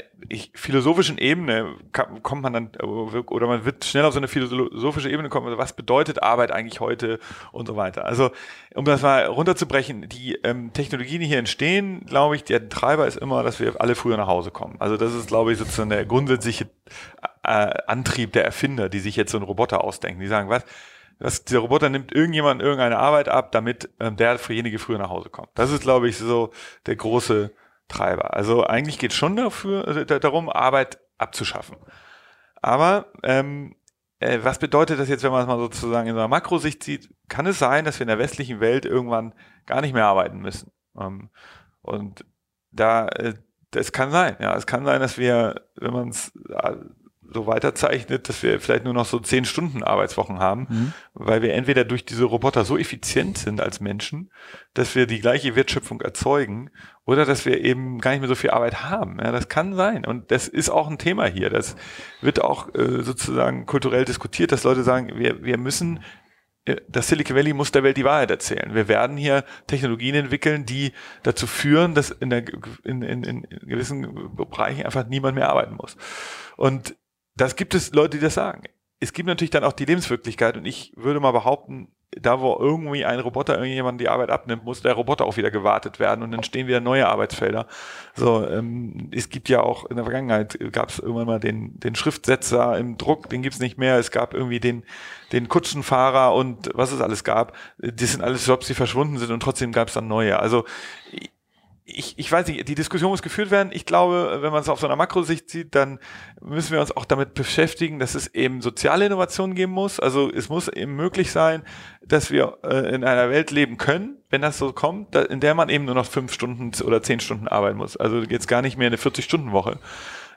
philosophischen Ebene, kommt man dann, oder man wird schnell auf so eine philosophische Ebene kommen, also was bedeutet Arbeit eigentlich heute und so weiter. Also, um das mal runterzubrechen, die ähm, Technologien, die hier entstehen, glaube ich, der Treiber ist immer, dass wir alle früher nach Hause kommen. Also das ist, glaube ich, sozusagen der grundsätzliche äh, Antrieb der Erfinder, die sich jetzt so einen Roboter ausdenken. Die sagen, was, dass der Roboter nimmt irgendjemand irgendeine Arbeit ab, damit ähm, der fürjenige früher nach Hause kommt. Das ist, glaube ich, so der große Treiber. Also eigentlich geht es schon dafür, äh, darum, Arbeit abzuschaffen. Aber ähm, äh, was bedeutet das jetzt, wenn man es mal sozusagen in so einer Makrosicht sieht? Kann es sein, dass wir in der westlichen Welt irgendwann gar nicht mehr arbeiten müssen? Ähm, und da, äh, das kann sein. Ja, es kann sein, dass wir, wenn man es äh, so weiterzeichnet, dass wir vielleicht nur noch so zehn Stunden Arbeitswochen haben, mhm. weil wir entweder durch diese Roboter so effizient sind als Menschen, dass wir die gleiche Wertschöpfung erzeugen oder dass wir eben gar nicht mehr so viel Arbeit haben. Ja, das kann sein. Und das ist auch ein Thema hier. Das wird auch äh, sozusagen kulturell diskutiert, dass Leute sagen, wir, wir müssen äh, das Silicon Valley muss der Welt die Wahrheit erzählen. Wir werden hier Technologien entwickeln, die dazu führen, dass in, der, in, in, in gewissen Bereichen einfach niemand mehr arbeiten muss. Und das gibt es Leute, die das sagen. Es gibt natürlich dann auch die Lebenswirklichkeit und ich würde mal behaupten, da wo irgendwie ein Roboter irgendjemand die Arbeit abnimmt, muss der Roboter auch wieder gewartet werden und dann stehen wieder neue Arbeitsfelder. So, ähm, es gibt ja auch in der Vergangenheit gab es irgendwann mal den, den Schriftsetzer im Druck, den gibt's nicht mehr. Es gab irgendwie den, den Kutschenfahrer und was es alles gab. Das sind alles Jobs, die verschwunden sind und trotzdem gab es dann neue. Also ich, ich weiß nicht, die Diskussion muss geführt werden. Ich glaube, wenn man es auf so einer Makrosicht sieht, dann müssen wir uns auch damit beschäftigen, dass es eben soziale Innovationen geben muss. Also es muss eben möglich sein, dass wir äh, in einer Welt leben können, wenn das so kommt, da, in der man eben nur noch fünf Stunden oder zehn Stunden arbeiten muss. Also jetzt gar nicht mehr eine 40-Stunden-Woche.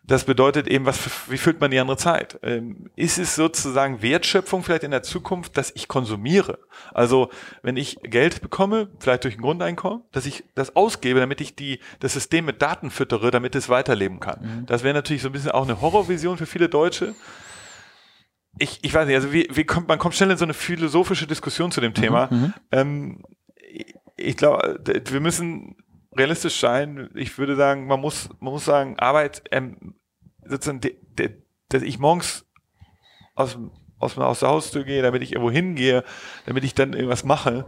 Das bedeutet eben, was, wie füllt man die andere Zeit? Ähm, ist es sozusagen Wertschöpfung vielleicht in der Zukunft, dass ich konsumiere? Also, wenn ich Geld bekomme, vielleicht durch ein Grundeinkommen, dass ich das ausgebe, damit ich die, das System mit Daten füttere, damit es weiterleben kann. Mhm. Das wäre natürlich so ein bisschen auch eine Horrorvision für viele Deutsche. Ich, ich weiß nicht, also wie, wie kommt, man kommt schnell in so eine philosophische Diskussion zu dem mhm, Thema. Mhm. Ähm, ich glaube, wir müssen realistisch sein. Ich würde sagen, man muss, man muss sagen, Arbeit, ähm, sozusagen, de, de, dass ich morgens aus, aus, aus der Haustür gehe, damit ich irgendwo hingehe, damit ich dann irgendwas mache,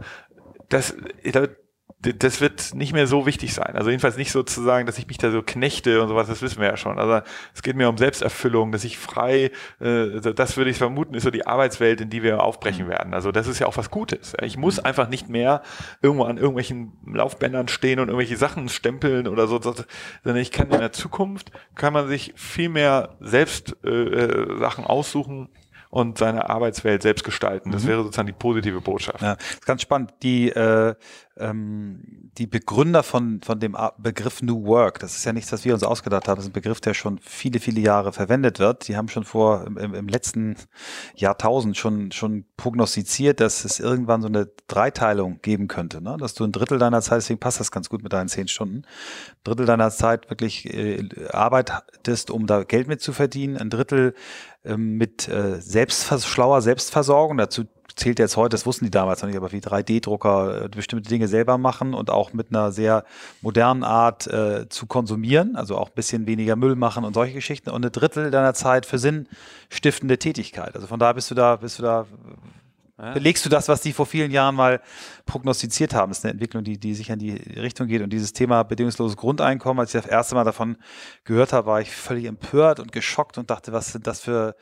das, glaube, das wird nicht mehr so wichtig sein. Also jedenfalls nicht sozusagen, dass ich mich da so knechte und sowas, das wissen wir ja schon. Also es geht mir um Selbsterfüllung, dass ich frei, äh, das würde ich vermuten, ist so die Arbeitswelt, in die wir aufbrechen mhm. werden. Also das ist ja auch was Gutes. Ich muss mhm. einfach nicht mehr irgendwo an irgendwelchen Laufbändern stehen und irgendwelche Sachen stempeln oder so, sondern ich kann in der Zukunft, kann man sich viel mehr selbst äh, äh Sachen aussuchen, und seine Arbeitswelt selbst gestalten. Das mhm. wäre sozusagen die positive Botschaft. Ja, das ist ganz spannend. Die, äh, ähm, die Begründer von, von dem Begriff New Work, das ist ja nichts, was wir uns ausgedacht haben, das ist ein Begriff, der schon viele, viele Jahre verwendet wird. Die haben schon vor, im, im letzten Jahrtausend schon, schon prognostiziert, dass es irgendwann so eine Dreiteilung geben könnte, ne? dass du ein Drittel deiner Zeit, deswegen passt das ganz gut mit deinen zehn Stunden, ein Drittel deiner Zeit wirklich äh, arbeitest, um da Geld mit zu verdienen, ein Drittel mit äh, selbstvers schlauer Selbstversorgung, dazu zählt jetzt heute, das wussten die damals noch nicht, aber wie 3D-Drucker äh, bestimmte Dinge selber machen und auch mit einer sehr modernen Art äh, zu konsumieren, also auch ein bisschen weniger Müll machen und solche Geschichten und eine Drittel deiner Zeit für sinnstiftende Tätigkeit. Also von da bist du da, bist du da. Belegst du das, was die vor vielen Jahren mal prognostiziert haben. Das ist eine Entwicklung, die, die sich in die Richtung geht. Und dieses Thema bedingungsloses Grundeinkommen, als ich das erste Mal davon gehört habe, war ich völlig empört und geschockt und dachte, was sind das für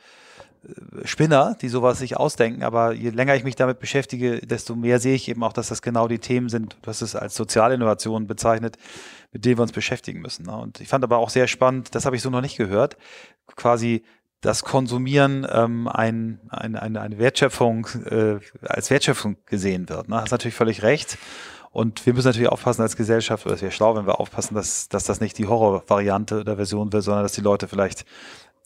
Spinner, die sowas sich ausdenken, aber je länger ich mich damit beschäftige, desto mehr sehe ich eben auch, dass das genau die Themen sind, hast es als Sozialinnovation bezeichnet, mit denen wir uns beschäftigen müssen. Ne? Und ich fand aber auch sehr spannend, das habe ich so noch nicht gehört, quasi das Konsumieren ähm, ein, ein, eine, eine Wertschöpfung äh, als Wertschöpfung gesehen wird. Ne? Hast natürlich völlig recht. Und wir müssen natürlich aufpassen als Gesellschaft, oder es wäre schlau, wenn wir aufpassen, dass, dass das nicht die Horrorvariante der Version wird, sondern dass die Leute vielleicht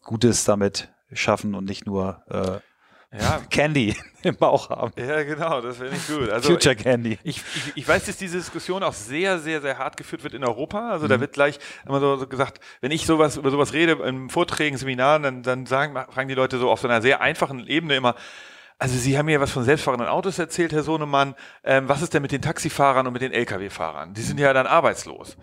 Gutes damit schaffen und nicht nur äh, ja. [laughs] Candy im Bauch haben. Ja, genau, das wäre nicht gut. Also Future Candy. Ich, ich, ich, weiß, dass diese Diskussion auch sehr, sehr, sehr hart geführt wird in Europa. Also mhm. da wird gleich immer so, so, gesagt, wenn ich sowas über sowas rede in Vorträgen, Seminaren, dann, dann sagen, fragen die Leute so auf so einer sehr einfachen Ebene immer, also Sie haben mir was von selbstfahrenden Autos erzählt, Herr Sohnemann. Ähm, was ist denn mit den Taxifahrern und mit den Lkw-Fahrern? Die sind ja dann arbeitslos.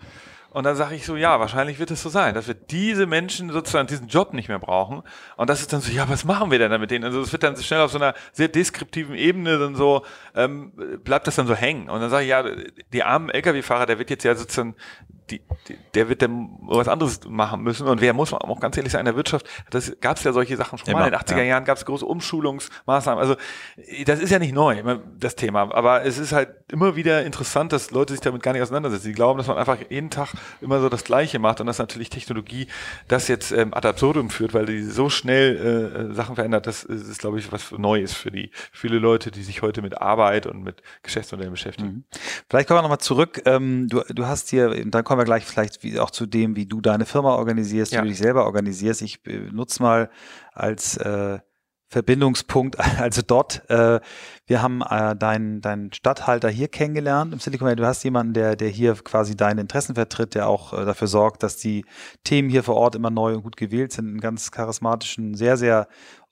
Und dann sage ich so, ja, wahrscheinlich wird es so sein, dass wir diese Menschen sozusagen diesen Job nicht mehr brauchen. Und das ist dann so, ja, was machen wir denn dann mit denen? Also es wird dann schnell auf so einer sehr deskriptiven Ebene dann so, ähm, bleibt das dann so hängen. Und dann sage ich, ja, die armen Lkw-Fahrer, der wird jetzt ja sozusagen die, die, der wird dann was anderes machen müssen. Und wer muss man auch ganz ehrlich sein, in der Wirtschaft, das gab es ja solche Sachen schon Immer, mal. In den 80er ja. Jahren gab es große Umschulungsmaßnahmen. Also das ist ja nicht neu, das Thema. Aber es ist halt immer wieder interessant, dass Leute sich damit gar nicht auseinandersetzen. Sie glauben, dass man einfach jeden Tag immer so das Gleiche macht und dass natürlich Technologie das jetzt ähm, ad absurdum führt, weil die so schnell äh, Sachen verändert. Das ist, ist glaube ich, was Neues für die viele Leute, die sich heute mit Arbeit und mit Geschäftsmodellen beschäftigen. Mhm. Vielleicht kommen wir nochmal zurück. Ähm, du, du hast hier, dann kommen wir gleich vielleicht wie, auch zu dem, wie du deine Firma organisierst, ja. wie du dich selber organisierst. Ich äh, nutze mal als äh, Verbindungspunkt, [laughs] also dort, äh, wir haben äh, deinen dein Stadthalter hier kennengelernt im Silicon Valley. Du hast jemanden, der, der hier quasi deine Interessen vertritt, der auch äh, dafür sorgt, dass die Themen hier vor Ort immer neu und gut gewählt sind. Einen ganz charismatischen, sehr, sehr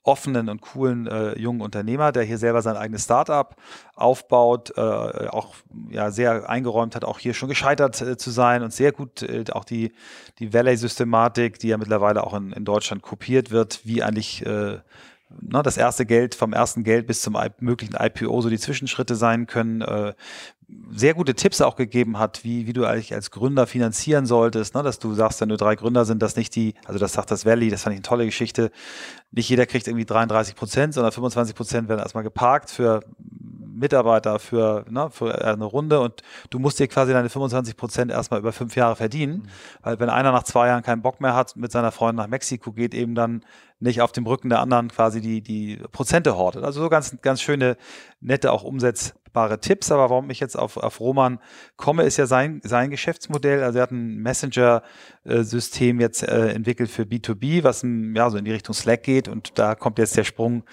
offenen und coolen äh, jungen Unternehmer, der hier selber sein eigenes Startup aufbaut, äh, auch ja sehr eingeräumt hat, auch hier schon gescheitert äh, zu sein und sehr gut äh, auch die die Valley-Systematik, die ja mittlerweile auch in, in Deutschland kopiert wird, wie eigentlich äh, ne, das erste Geld vom ersten Geld bis zum möglichen IPO so die Zwischenschritte sein können, äh, sehr gute Tipps auch gegeben hat, wie, wie du eigentlich als Gründer finanzieren solltest, ne? dass du sagst, wenn nur drei Gründer sind, dass nicht die, also das sagt das Valley, das fand ich eine tolle Geschichte. Nicht jeder kriegt irgendwie 33 Prozent, sondern 25 Prozent werden erstmal geparkt für Mitarbeiter, für, ne, für eine Runde und du musst dir quasi deine 25 Prozent erstmal über fünf Jahre verdienen, mhm. weil wenn einer nach zwei Jahren keinen Bock mehr hat, mit seiner Freundin nach Mexiko geht, eben dann nicht auf dem Rücken der anderen quasi die, die Prozente hortet. Also so ganz, ganz schöne, nette, auch umsetzbare Tipps. Aber warum ich jetzt auf, auf Roman komme, ist ja sein, sein Geschäftsmodell. Also er hat ein Messenger-System jetzt äh, entwickelt für B2B, was ja, so in die Richtung Slack geht. Und da kommt jetzt der Sprung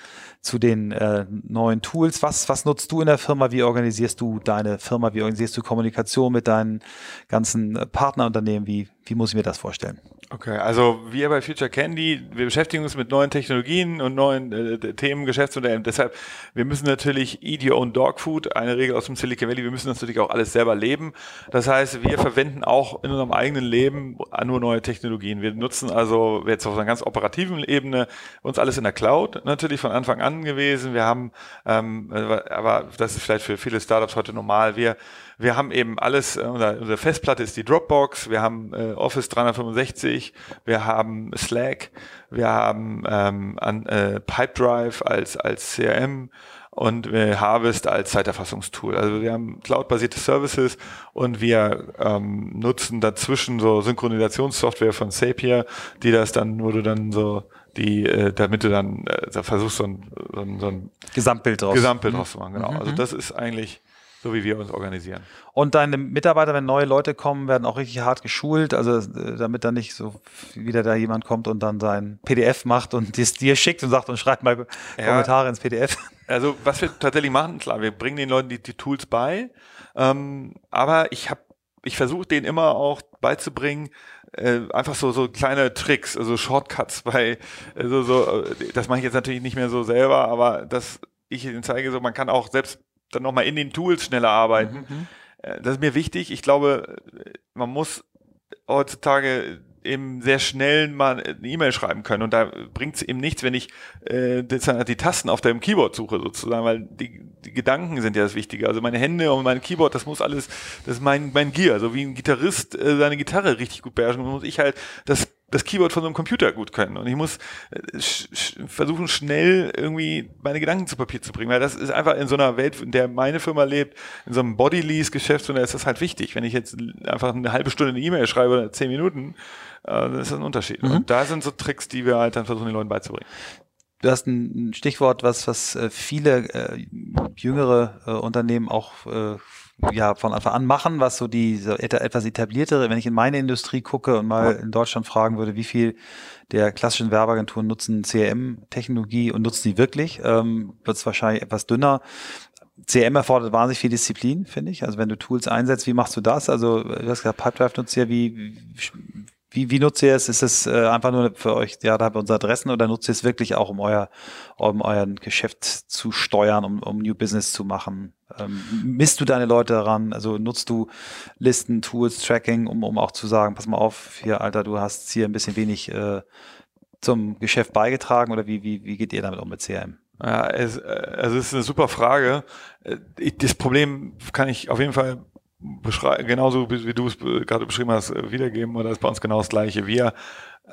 zu den äh, neuen Tools. Was, was nutzt du in der Firma? Wie organisierst du deine Firma? Wie organisierst du Kommunikation mit deinen ganzen Partnerunternehmen wie Wie muss ich mir das vorstellen? Okay, also wir bei Future Candy, wir beschäftigen uns mit neuen Technologien und neuen äh, Themen, Geschäftsmodellen. Deshalb, wir müssen natürlich eat your own dog food, eine Regel aus dem Silicon Valley, wir müssen das natürlich auch alles selber leben. Das heißt, wir verwenden auch in unserem eigenen Leben nur neue Technologien. Wir nutzen also jetzt auf einer ganz operativen Ebene uns alles in der Cloud natürlich von Anfang an gewesen. Wir haben, ähm, aber das ist vielleicht für viele Startups heute normal, wir wir haben eben alles, äh, unsere Festplatte ist die Dropbox, wir haben äh, Office 365, wir haben Slack, wir haben ähm, an, äh, Pipedrive als, als CRM und wir Harvest als Zeiterfassungstool. Also wir haben cloud-basierte Services und wir ähm, nutzen dazwischen so Synchronisationssoftware von Zapier, die das dann, wo du dann so die, äh, damit du dann äh, versuchst, so ein, so ein, so ein Gesamtbild draus, Gesamtbild draus zu machen. Genau. Mhm. Also das ist eigentlich so wie wir uns organisieren. Und deine Mitarbeiter, wenn neue Leute kommen, werden auch richtig hart geschult, also äh, damit dann nicht so wieder da jemand kommt und dann sein PDF macht und es [laughs] dir schickt und sagt und schreibt mal ja. Kommentare ins PDF. Also was wir tatsächlich machen, klar, wir bringen den Leuten die, die Tools bei, ähm, aber ich habe ich versuche denen immer auch beizubringen, äh, einfach so so kleine Tricks, also Shortcuts [laughs] bei, also so, äh, das mache ich jetzt natürlich nicht mehr so selber, aber dass ich ihnen zeige, so man kann auch selbst dann nochmal in den Tools schneller arbeiten. Mhm, mhm. Äh, das ist mir wichtig. Ich glaube, man muss heutzutage eben sehr schnell mal eine E-Mail schreiben können. Und da bringt es eben nichts, wenn ich äh, die Tasten auf deinem Keyboard suche, sozusagen, weil die, die Gedanken sind ja das Wichtige. Also meine Hände und mein Keyboard, das muss alles, das ist mein, mein Gear. So wie ein Gitarrist äh, seine Gitarre richtig gut beherrschen, muss ich halt das das Keyboard von so einem Computer gut können. Und ich muss äh, sch sch versuchen, schnell irgendwie meine Gedanken zu Papier zu bringen. Weil das ist einfach in so einer Welt, in der meine Firma lebt, in so einem Bodylease-Geschäft, und da ist das halt wichtig. Wenn ich jetzt einfach eine halbe Stunde eine E-Mail schreibe oder zehn Minuten, äh, dann ist das ein Unterschied. Mhm. Und da sind so Tricks, die wir halt dann versuchen, den Leuten beizubringen. Du hast ein Stichwort, was, was äh, viele äh, jüngere äh, Unternehmen auch äh, ja von Anfang an machen, was so die so etwas etabliertere, wenn ich in meine Industrie gucke und mal in Deutschland fragen würde, wie viel der klassischen Werbeagenturen nutzen CRM-Technologie und nutzen die wirklich, ähm, wird es wahrscheinlich etwas dünner. CRM erfordert wahnsinnig viel Disziplin, finde ich. Also wenn du Tools einsetzt, wie machst du das? Also du hast gesagt, Pipedrive nutzt ja, wie, wie, wie nutzt ihr es? Ist es äh, einfach nur für euch, ja, da haben wir unsere Adressen oder nutzt ihr es wirklich auch, um euer, um euren Geschäft zu steuern, um, um New Business zu machen? Ähm, misst du deine Leute daran? Also nutzt du Listen, Tools, Tracking, um, um auch zu sagen, pass mal auf, hier, Alter, du hast hier ein bisschen wenig äh, zum Geschäft beigetragen oder wie, wie, wie geht ihr damit um mit CRM? Ja, es, äh, also es ist eine super Frage. Äh, das Problem kann ich auf jeden Fall genauso wie, du es gerade beschrieben hast, äh, wiedergeben oder ist bei uns genau das gleiche. Wir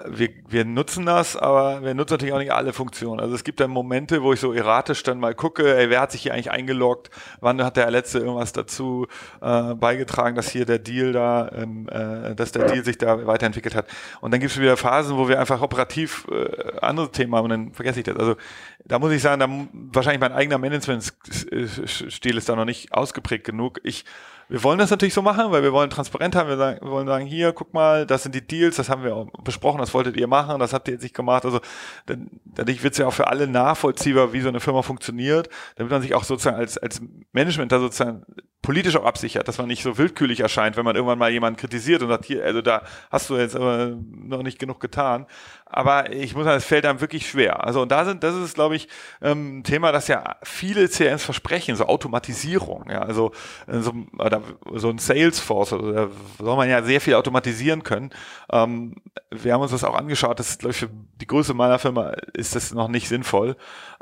wir, wir nutzen das, aber wir nutzen natürlich auch nicht alle Funktionen. Also es gibt dann Momente, wo ich so erratisch dann mal gucke, ey, wer hat sich hier eigentlich eingeloggt, wann hat der letzte irgendwas dazu äh, beigetragen, dass hier der Deal da, ähm, äh, dass der Deal sich da weiterentwickelt hat. Und dann gibt es wieder Phasen, wo wir einfach operativ äh, andere Themen haben und dann vergesse ich das. Also da muss ich sagen, da wahrscheinlich mein eigener Managementstil ist da noch nicht ausgeprägt genug. Ich wir wollen das natürlich so machen, weil wir wollen transparent haben. Wir, sagen, wir wollen sagen, hier, guck mal, das sind die Deals, das haben wir auch besprochen, das wolltet ihr machen, das habt ihr jetzt nicht gemacht. Also dann, dadurch wird es ja auch für alle nachvollziehbar, wie so eine Firma funktioniert, damit man sich auch sozusagen als, als Management da sozusagen politisch auch absichert, dass man nicht so willkürlich erscheint, wenn man irgendwann mal jemanden kritisiert und sagt, hier, also da hast du jetzt aber noch nicht genug getan. Aber ich muss sagen, es fällt einem wirklich schwer. Also und da sind, das ist, glaube ich, ähm, ein Thema, das ja viele CRMs versprechen, so Automatisierung. Ja, also so, oder so ein Salesforce, also da soll man ja sehr viel automatisieren können. Ähm, wir haben uns das auch angeschaut. Das ist, glaube ich, für die Größe meiner Firma ist das noch nicht sinnvoll.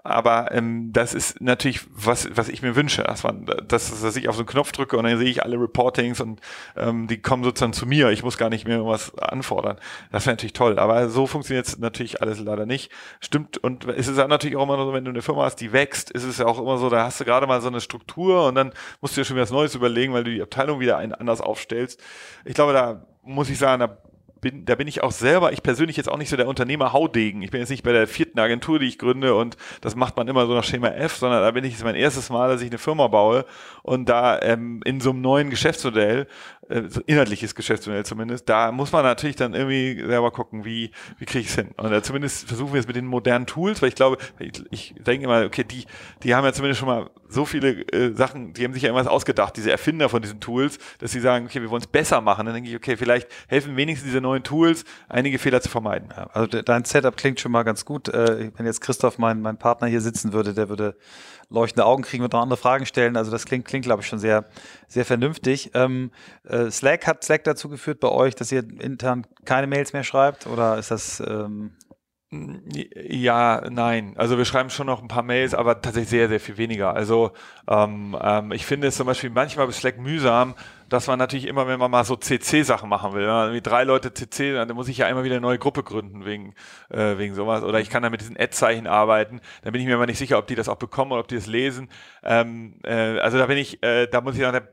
Aber ähm, das ist natürlich, was, was ich mir wünsche, dass man, dass, dass ich auf so einen Knopf drücke und dann sehe ich alle Reportings und ähm, die kommen sozusagen zu mir. Ich muss gar nicht mehr was anfordern. Das wäre natürlich toll. Aber so funktioniert es natürlich alles leider nicht. Stimmt. Und es ist auch natürlich auch immer so, wenn du eine Firma hast, die wächst, ist es ja auch immer so, da hast du gerade mal so eine Struktur und dann musst du dir schon wieder was Neues überlegen, weil du die Abteilung wieder anders aufstellst. Ich glaube, da muss ich sagen, da bin, da bin ich auch selber, ich persönlich jetzt auch nicht so der Unternehmer-Haudegen. Ich bin jetzt nicht bei der vierten Agentur, die ich gründe und das macht man immer so nach Schema F, sondern da bin ich jetzt mein erstes Mal, dass ich eine Firma baue und da ähm, in so einem neuen Geschäftsmodell, äh, so inhaltliches Geschäftsmodell zumindest, da muss man natürlich dann irgendwie selber gucken, wie, wie kriege ich es hin. Und äh, zumindest versuchen wir es mit den modernen Tools, weil ich glaube, ich, ich denke immer, okay, die, die haben ja zumindest schon mal so viele äh, Sachen, die haben sich ja irgendwas ausgedacht, diese Erfinder von diesen Tools, dass sie sagen, okay, wir wollen es besser machen. Dann denke ich, okay, vielleicht helfen wenigstens diese neuen Tools, einige Fehler zu vermeiden. Ja, also dein Setup klingt schon mal ganz gut. Äh, wenn jetzt Christoph, mein, mein Partner hier sitzen würde, der würde leuchtende Augen kriegen und noch andere Fragen stellen. Also das klingt, klingt glaube ich, schon sehr, sehr vernünftig. Ähm, äh, Slack hat Slack dazu geführt bei euch, dass ihr intern keine Mails mehr schreibt oder ist das ähm ja, nein. Also wir schreiben schon noch ein paar Mails, aber tatsächlich sehr, sehr viel weniger. Also ähm, ähm, ich finde es zum Beispiel manchmal bei Slack mühsam, dass man natürlich immer, wenn man mal so CC-Sachen machen will, wenn man drei Leute CC, dann muss ich ja immer wieder eine neue Gruppe gründen wegen, äh, wegen sowas. Oder ich kann dann mit diesen Ad-Zeichen arbeiten. Da bin ich mir aber nicht sicher, ob die das auch bekommen oder ob die das lesen. Ähm, äh, also da bin ich, äh, da muss ich sagen,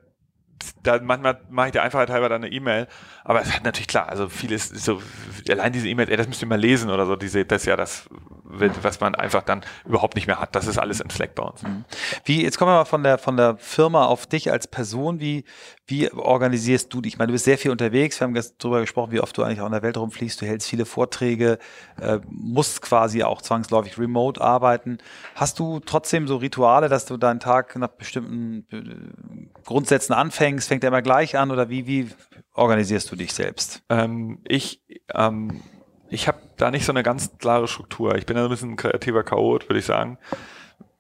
da manchmal mache ich der Einfachheit halber dann eine E-Mail, aber es hat natürlich klar, also vieles so allein diese E-Mail, das müsst ihr mal lesen oder so, diese das ist ja das was man einfach dann überhaupt nicht mehr hat. Das ist alles Slack bei uns. Mhm. Wie jetzt kommen wir mal von der von der Firma auf dich als Person, wie wie organisierst du dich? Ich meine, du bist sehr viel unterwegs. Wir haben gestern darüber gesprochen, wie oft du eigentlich auch in der Welt rumfliegst. Du hältst viele Vorträge, äh, musst quasi auch zwangsläufig remote arbeiten. Hast du trotzdem so Rituale, dass du deinen Tag nach bestimmten äh, Grundsätzen anfängst? Fängt er immer gleich an oder wie, wie organisierst du dich selbst? Ähm, ich ähm, ich habe da nicht so eine ganz klare Struktur. Ich bin ein bisschen ein kreativer Chaot, würde ich sagen.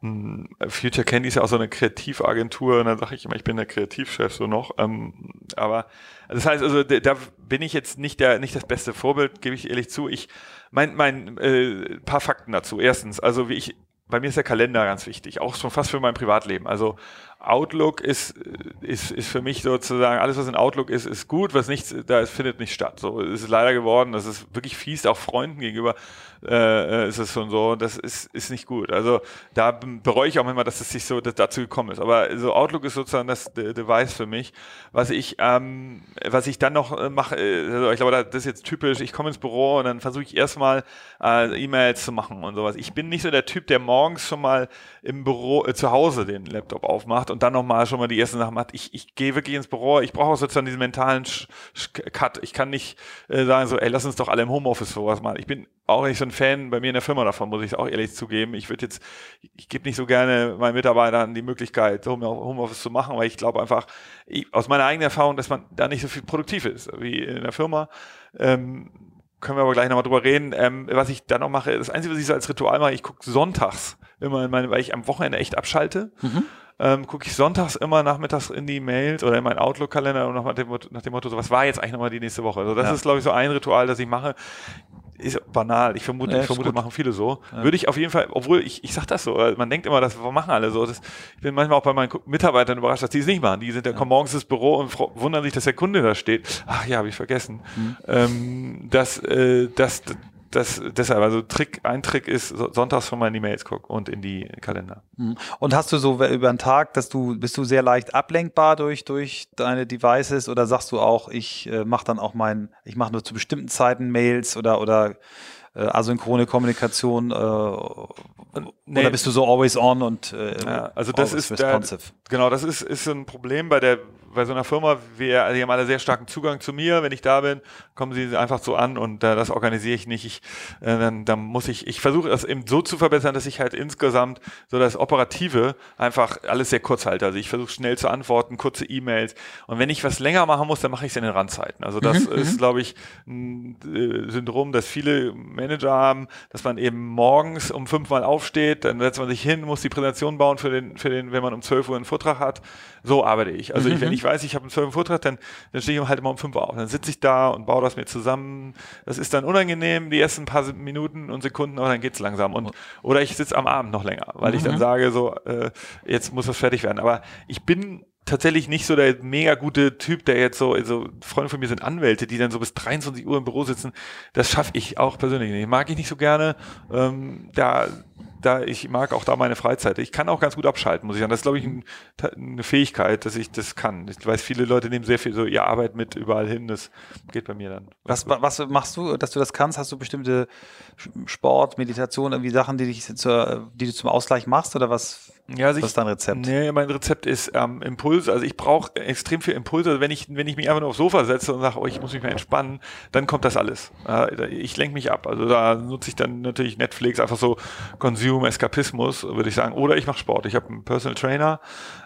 Hm, Future Candy ist ja auch so eine Kreativagentur und dann sage ich immer, ich bin der Kreativchef so noch. Ähm, aber das heißt also, da bin ich jetzt nicht der nicht das beste Vorbild, gebe ich ehrlich zu. Ich mein mein äh, paar Fakten dazu. Erstens, also wie ich bei mir ist der Kalender ganz wichtig, auch schon fast für mein Privatleben. Also Outlook ist, ist, ist für mich sozusagen, alles was in Outlook ist, ist gut, was nicht, da ist, findet nicht statt. So ist es leider geworden, das ist wirklich fies, auch Freunden gegenüber äh, ist es schon so, das ist, ist nicht gut. Also da bereue ich auch immer, dass es sich so dass dazu gekommen ist. Aber so Outlook ist sozusagen das Device für mich. Was ich, ähm, was ich dann noch äh, mache, äh, also ich glaube, das ist jetzt typisch, ich komme ins Büro und dann versuche ich erstmal äh, E-Mails zu machen und sowas. Ich bin nicht so der Typ, der morgens schon mal im Büro, äh, zu Hause den Laptop aufmacht und dann nochmal schon mal die ersten Sachen macht. Ich, ich gehe wirklich ins Büro, ich brauche sozusagen diesen mentalen Sch Sch Cut. Ich kann nicht äh, sagen so, ey, lass uns doch alle im Homeoffice sowas machen. Ich bin auch nicht so ein Fan bei mir in der Firma davon, muss ich auch ehrlich zugeben. Ich würde jetzt, ich gebe nicht so gerne meinen Mitarbeitern die Möglichkeit, Homeoffice zu machen, weil ich glaube einfach, ich, aus meiner eigenen Erfahrung, dass man da nicht so viel produktiv ist wie in der Firma. Ähm, können wir aber gleich nochmal drüber reden. Ähm, was ich dann noch mache, das Einzige, was ich so als Ritual mache, ich gucke sonntags immer in meine, weil ich am Wochenende echt abschalte. Mhm ähm, gucke ich sonntags immer nachmittags in die Mails oder in meinen Outlook-Kalender und nach dem, nach dem Motto, so, was war jetzt eigentlich nochmal die nächste Woche? Also das ja. ist, glaube ich, so ein Ritual, das ich mache. Ist banal. Ich vermute, ja, ich vermute, machen viele so. Ja. Würde ich auf jeden Fall, obwohl ich, ich sag das so, man denkt immer, das machen alle so. Das, ich bin manchmal auch bei meinen Mitarbeitern überrascht, dass die es nicht machen. Die sind, ja. kommen morgens ins Büro und wundern sich, dass der Kunde da steht. Ach ja, habe ich vergessen. Mhm. Ähm, das, äh, das, das, deshalb, also Trick, ein Trick ist, sonntags schon mal in die Mails gucken und in die Kalender. Mhm. Und hast du so über den Tag, dass du, bist du sehr leicht ablenkbar durch, durch deine Devices oder sagst du auch, ich äh, mache dann auch mein, ich mache nur zu bestimmten Zeiten Mails oder, oder äh, asynchrone Kommunikation äh, nee. oder bist du so always on und äh, ja, also das ist responsive? Der, genau, das ist, ist ein Problem bei der bei so einer Firma, wir die haben alle sehr starken Zugang zu mir. Wenn ich da bin, kommen sie einfach so an und äh, das organisiere ich nicht. Ich, äh, dann, dann muss ich, ich versuche das eben so zu verbessern, dass ich halt insgesamt so das Operative einfach alles sehr kurz halte. Also ich versuche schnell zu antworten, kurze E-Mails. Und wenn ich was länger machen muss, dann mache ich es in den Randzeiten. Also das mhm, ist, mhm. glaube ich, ein äh, Syndrom, das viele Manager haben, dass man eben morgens um fünf Mal aufsteht, dann setzt man sich hin, muss die Präsentation bauen für den, für den, wenn man um zwölf Uhr einen Vortrag hat. So arbeite ich. Also ich, wenn mhm. ich weiß, ich habe einen zwölf Vortrag, dann, dann stehe ich halt immer um fünf Uhr auf. Dann sitze ich da und baue das mir zusammen. Das ist dann unangenehm, die ersten paar Minuten und Sekunden, aber dann geht's langsam. Und, oder ich sitze am Abend noch länger, weil mhm. ich dann mhm. sage, so, äh, jetzt muss das fertig werden. Aber ich bin tatsächlich nicht so der mega gute Typ, der jetzt so, also Freunde von mir sind Anwälte, die dann so bis 23 Uhr im Büro sitzen. Das schaffe ich auch persönlich nicht. Mag ich nicht so gerne. Ähm, da da, ich mag auch da meine Freizeit. Ich kann auch ganz gut abschalten, muss ich sagen. Das ist, glaube ich, ein, eine Fähigkeit, dass ich das kann. Ich weiß, viele Leute nehmen sehr viel so ihre Arbeit mit überall hin. Das geht bei mir dann. Was, was machst du, dass du das kannst? Hast du bestimmte Sport, Meditation, irgendwie Sachen, die, dich zur, die du zum Ausgleich machst oder was? Ja, also was ist dein Rezept? Nee, mein Rezept ist ähm, Impulse. Also ich brauche extrem viel Impulse. Also wenn ich, wenn ich mich einfach nur aufs Sofa setze und sage, oh, ich muss mich mal entspannen, dann kommt das alles. Äh, ich lenke mich ab. Also da nutze ich dann natürlich Netflix, einfach so Consume, Eskapismus, würde ich sagen. Oder ich mache Sport. Ich habe einen Personal Trainer.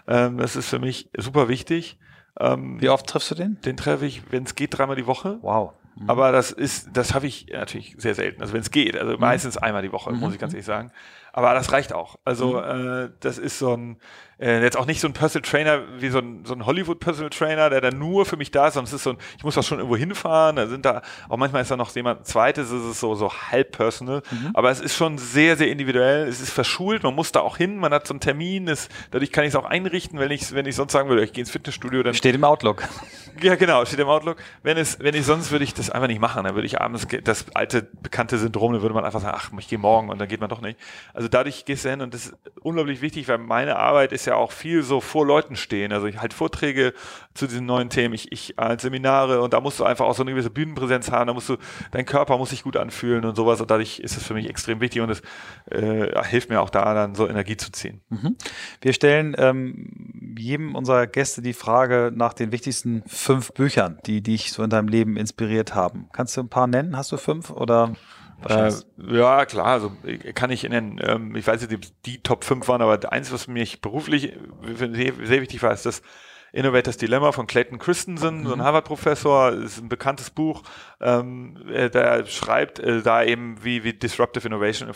Ähm, das ist für mich super wichtig. Ähm, Wie oft triffst du den? Den treffe ich, wenn es geht, dreimal die Woche. Wow. Mhm. Aber das ist, das habe ich natürlich sehr selten. Also wenn es geht, also mhm. meistens einmal die Woche, mhm. muss ich ganz ehrlich sagen. Aber das reicht auch. Also mhm. äh, das ist so ein, äh, jetzt auch nicht so ein Personal Trainer wie so ein, so ein Hollywood Personal Trainer, der dann nur für mich da ist, sondern es ist so ein, ich muss auch schon irgendwo hinfahren, da sind da, auch manchmal ist da noch jemand zweites, ist es so, so halb personal, mhm. aber es ist schon sehr, sehr individuell, es ist verschult, man muss da auch hin, man hat so einen Termin, es, dadurch kann ich es auch einrichten, wenn ich, wenn ich sonst sagen würde, ich gehe ins Fitnessstudio, dann. Steht im Outlook. [laughs] Ja, genau, steht im Outlook. Wenn es, wenn ich sonst würde ich das einfach nicht machen, dann würde ich abends das alte bekannte Syndrom, dann würde man einfach sagen, ach, ich gehe morgen und dann geht man doch nicht. Also dadurch gehst du hin und das ist unglaublich wichtig, weil meine Arbeit ist ja auch viel so vor Leuten stehen. Also ich halte Vorträge zu diesen neuen Themen, ich, ich halte Seminare und da musst du einfach auch so eine gewisse Bühnenpräsenz haben, da musst du, dein Körper muss sich gut anfühlen und sowas und dadurch ist es für mich extrem wichtig und es äh, hilft mir auch da dann so Energie zu ziehen. Mhm. Wir stellen ähm, jedem unserer Gäste die Frage nach den wichtigsten fünf Büchern, die dich so in deinem Leben inspiriert haben. Kannst du ein paar nennen? Hast du fünf oder? Äh, ja, klar, also kann ich nennen. Ähm, ich weiß nicht, ob die Top 5 waren, aber eins, was mich beruflich sehr, sehr wichtig war, ist das Innovators Dilemma von Clayton Christensen, mhm. so ein mhm. Harvard-Professor, ist ein bekanntes Buch. Ähm, äh, der schreibt äh, da eben, wie, wie Disruptive Innovation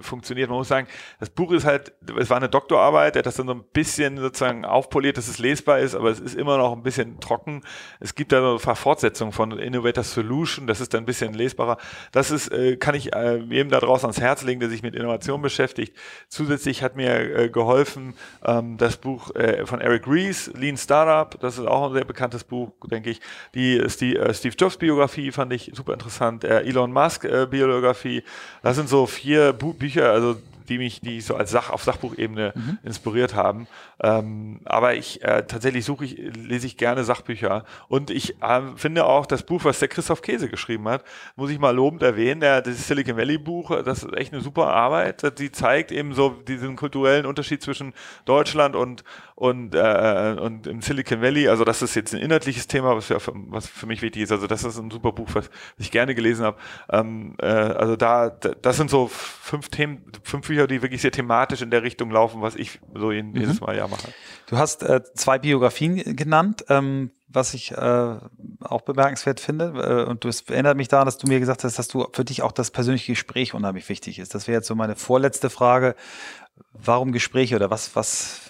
funktioniert. Man muss sagen, das Buch ist halt, es war eine Doktorarbeit, der hat das dann so ein bisschen sozusagen aufpoliert, dass es lesbar ist, aber es ist immer noch ein bisschen trocken. Es gibt da so eine Fortsetzung von Innovator Solution, das ist dann ein bisschen lesbarer. Das ist, äh, kann ich äh, jedem da draußen ans Herz legen, der sich mit Innovation beschäftigt. Zusätzlich hat mir äh, geholfen ähm, das Buch äh, von Eric Rees, Lean Startup, das ist auch ein sehr bekanntes Buch, denke ich. Die, die äh, Steve Jobs Biografie fand ich super interessant. Elon Musk äh, Biografie. Das sind so vier Bu Bücher, also die mich, die so als Sach auf Sachbuchebene mhm. inspiriert haben. Ähm, aber ich äh, tatsächlich suche ich, lese ich gerne Sachbücher. Und ich äh, finde auch das Buch, was der Christoph Käse geschrieben hat, muss ich mal lobend erwähnen. Der, das Silicon Valley Buch, das ist echt eine super Arbeit. Die zeigt eben so diesen kulturellen Unterschied zwischen Deutschland und und, äh, und im Silicon Valley, also das ist jetzt ein inhaltliches Thema, was, für, was für mich wichtig ist. Also das ist ein super Buch, was ich gerne gelesen habe. Ähm, äh, also da, das sind so fünf Themen, fünf Bücher, die wirklich sehr thematisch in der Richtung laufen, was ich so mhm. jedes Mal ja mache. Du hast äh, zwei Biografien genannt. Ähm was ich äh, auch bemerkenswert finde. Äh, und das erinnert mich daran, dass du mir gesagt hast, dass du für dich auch das persönliche Gespräch unheimlich wichtig ist. Das wäre jetzt so meine vorletzte Frage. Warum Gespräche oder was, was,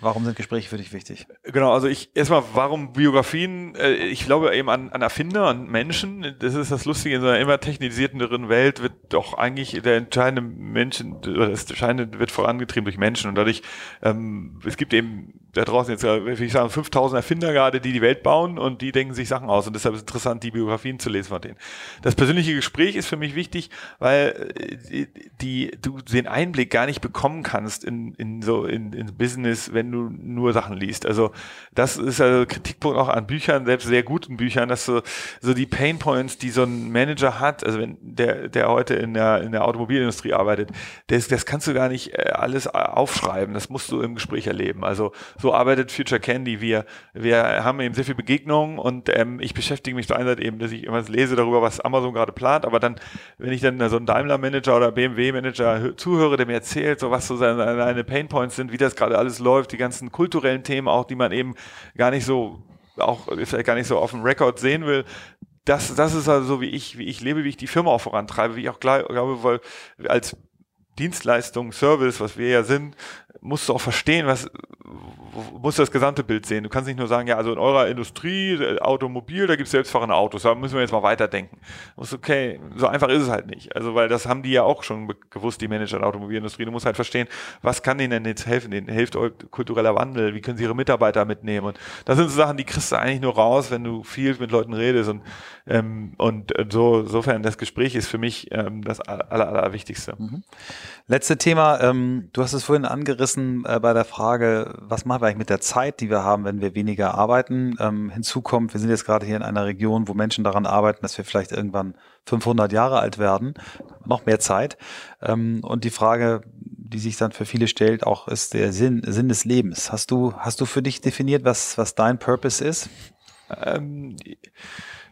Warum sind Gespräche für dich wichtig? Genau, also ich erstmal, warum Biografien? Äh, ich glaube eben an, an Erfinder, an Menschen. Das ist das Lustige, in so einer immer technisierteren Welt wird doch eigentlich der entscheidende Menschen, das Entscheidende wird vorangetrieben durch Menschen und dadurch, ähm, es gibt eben da draußen jetzt, wie ich sagen, 5000 Erfinder gerade, die die Welt bauen und die denken sich Sachen aus und deshalb ist es interessant, die Biografien zu lesen von denen. Das persönliche Gespräch ist für mich wichtig, weil äh, die, du den Einblick gar nicht bekommen kannst in, in so in, in Business, wenn du nur Sachen liest. Also das ist also Kritikpunkt auch an Büchern, selbst sehr guten Büchern, dass so, so die Pain Points, die so ein Manager hat, also wenn der, der heute in der, in der Automobilindustrie arbeitet, das, das kannst du gar nicht äh, alles aufschreiben, das musst du im Gespräch erleben. Also so arbeitet Future Candy. Wir, wir haben eben sehr viel Begegnungen und ähm, ich beschäftige mich zur einen Seite eben, dass ich immer lese darüber, was Amazon gerade plant, aber dann, wenn ich dann so einen Daimler-Manager oder BMW-Manager zuhöre, der mir erzählt, so was so seine, seine Pain Points sind, wie das gerade alles läuft, die ganzen kulturellen Themen auch, die man eben gar nicht so auch vielleicht gar nicht so auf dem Rekord sehen will, das, das ist also so, wie ich, wie ich lebe, wie ich die Firma auch vorantreibe, wie ich auch glaube, weil als Dienstleistung, Service, was wir ja sind, musst du auch verstehen, was, musst das gesamte Bild sehen. Du kannst nicht nur sagen, ja, also in eurer Industrie, äh, Automobil, da gibt es selbstfahrende Autos, da müssen wir jetzt mal weiterdenken. Du musst, okay, so einfach ist es halt nicht. Also, weil das haben die ja auch schon gewusst, die Manager der Automobilindustrie. Du musst halt verstehen, was kann denen denn jetzt helfen? Denen hilft kultureller Wandel, wie können sie ihre Mitarbeiter mitnehmen? Und das sind so Sachen, die kriegst du eigentlich nur raus, wenn du viel mit Leuten redest. Und, ähm, und so, insofern, das Gespräch ist für mich ähm, das Aller, Allerwichtigste. Mhm. Letzte Thema, ähm, du hast es vorhin angerissen äh, bei der Frage, was machen wir eigentlich mit der Zeit, die wir haben, wenn wir weniger arbeiten. Ähm, hinzu kommt, wir sind jetzt gerade hier in einer Region, wo Menschen daran arbeiten, dass wir vielleicht irgendwann 500 Jahre alt werden, noch mehr Zeit. Ähm, und die Frage, die sich dann für viele stellt, auch ist der Sinn, Sinn des Lebens. Hast du, hast du für dich definiert, was, was dein Purpose ist? Ähm,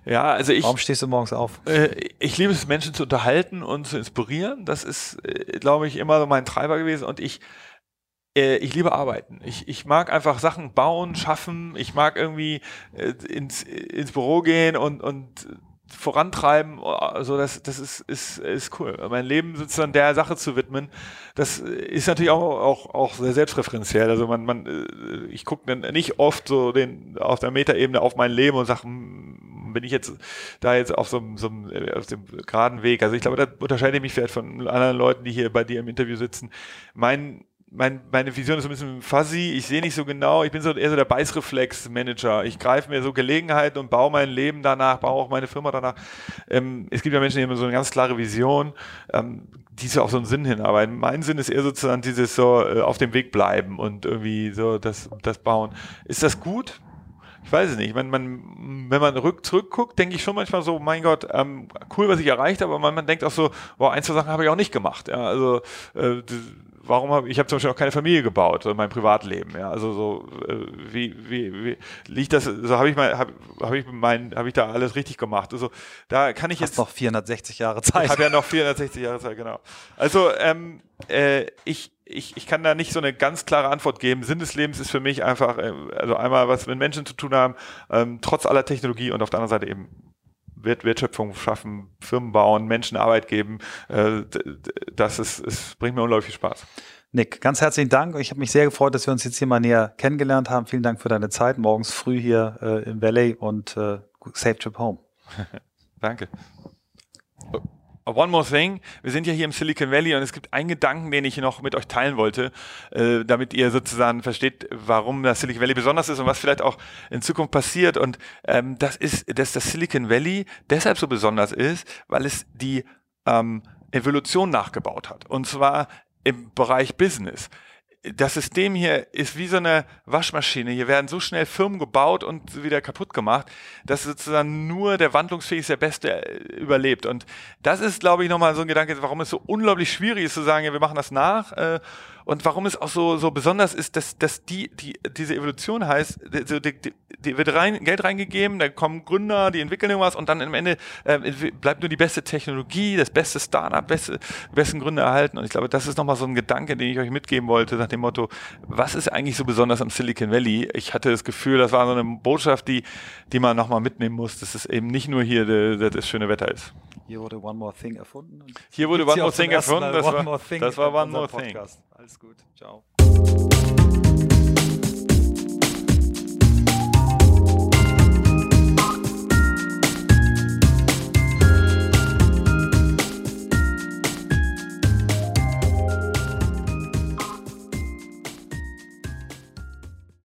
ja, also ich. Warum stehst du morgens auf? Äh, ich liebe es, Menschen zu unterhalten und zu inspirieren. Das ist, äh, glaube ich, immer so mein Treiber gewesen. Und ich, ich liebe Arbeiten. Ich, ich mag einfach Sachen bauen, schaffen. Ich mag irgendwie äh, ins, ins Büro gehen und, und vorantreiben, also das, das ist, ist, ist cool. Mein Leben sozusagen der Sache zu widmen, das ist natürlich auch, auch, auch sehr selbstreferenziell. Also man, man, äh, ich gucke nicht oft so den, auf der Metaebene auf mein Leben und sage, hm, bin ich jetzt da jetzt auf so, so äh, auf dem geraden Weg. Also ich glaube, da unterscheide ich mich vielleicht von anderen Leuten, die hier bei dir im Interview sitzen. Mein mein, meine Vision ist so ein bisschen fuzzy, ich sehe nicht so genau, ich bin so eher so der Beißreflex-Manager. Ich greife mir so Gelegenheiten und baue mein Leben danach, baue auch meine Firma danach. Ähm, es gibt ja Menschen, die haben so eine ganz klare Vision, ähm, die so auf so einen Sinn hinarbeiten. Mein Sinn ist eher sozusagen dieses so äh, auf dem Weg bleiben und irgendwie so das, das bauen. Ist das gut? ich weiß es nicht, wenn man, wenn man rück, zurückguckt, denke ich schon manchmal so, mein Gott, ähm, cool, was ich erreicht habe, aber man, man denkt auch so, wow, ein, zwei Sachen habe ich auch nicht gemacht. Ja, also äh, warum habe ich habe zum Beispiel auch keine Familie gebaut, in meinem Privatleben. Ja, also so äh, wie, wie, wie liegt das? So habe ich mal habe hab ich mein habe ich da alles richtig gemacht. Also da kann ich Hast jetzt noch 460 Jahre Zeit. Ich habe ja noch 460 Jahre Zeit, genau. Also ähm, äh, ich ich, ich kann da nicht so eine ganz klare Antwort geben. Sinn des Lebens ist für mich einfach, äh, also einmal was mit Menschen zu tun haben, ähm, trotz aller Technologie und auf der anderen Seite eben Wertschöpfung schaffen, Firmen bauen, Menschen Arbeit geben. Äh, das ist, es bringt mir unglaublich viel Spaß. Nick, ganz herzlichen Dank. Ich habe mich sehr gefreut, dass wir uns jetzt hier mal näher kennengelernt haben. Vielen Dank für deine Zeit morgens früh hier äh, im Valley und äh, safe trip home. [laughs] Danke. One more thing. Wir sind ja hier im Silicon Valley und es gibt einen Gedanken, den ich noch mit euch teilen wollte, äh, damit ihr sozusagen versteht, warum das Silicon Valley besonders ist und was vielleicht auch in Zukunft passiert. Und ähm, das ist, dass das Silicon Valley deshalb so besonders ist, weil es die ähm, Evolution nachgebaut hat. Und zwar im Bereich Business das System hier ist wie so eine Waschmaschine. Hier werden so schnell Firmen gebaut und wieder kaputt gemacht, dass sozusagen nur der wandlungsfähigste, der Beste äh, überlebt. Und das ist, glaube ich, nochmal so ein Gedanke, warum es so unglaublich schwierig ist zu sagen, ja, wir machen das nach. Äh, und warum es auch so, so besonders ist, dass, dass die, die, diese Evolution heißt, die, die, die wird rein, Geld reingegeben, dann kommen Gründer, die entwickeln irgendwas und dann am Ende äh, bleibt nur die beste Technologie, das beste Startup, beste, besten Gründer erhalten. Und ich glaube, das ist nochmal so ein Gedanke, den ich euch mitgeben wollte, nach dem Motto, was ist eigentlich so besonders am Silicon Valley? Ich hatte das Gefühl, das war so eine Botschaft, die, die man nochmal mitnehmen muss, dass es eben nicht nur hier de, das schöne Wetter ist. Hier wurde One More Thing erfunden. Hier wurde One More Thing erfunden. Das, war, das war One More Thing. Gut. Ciao.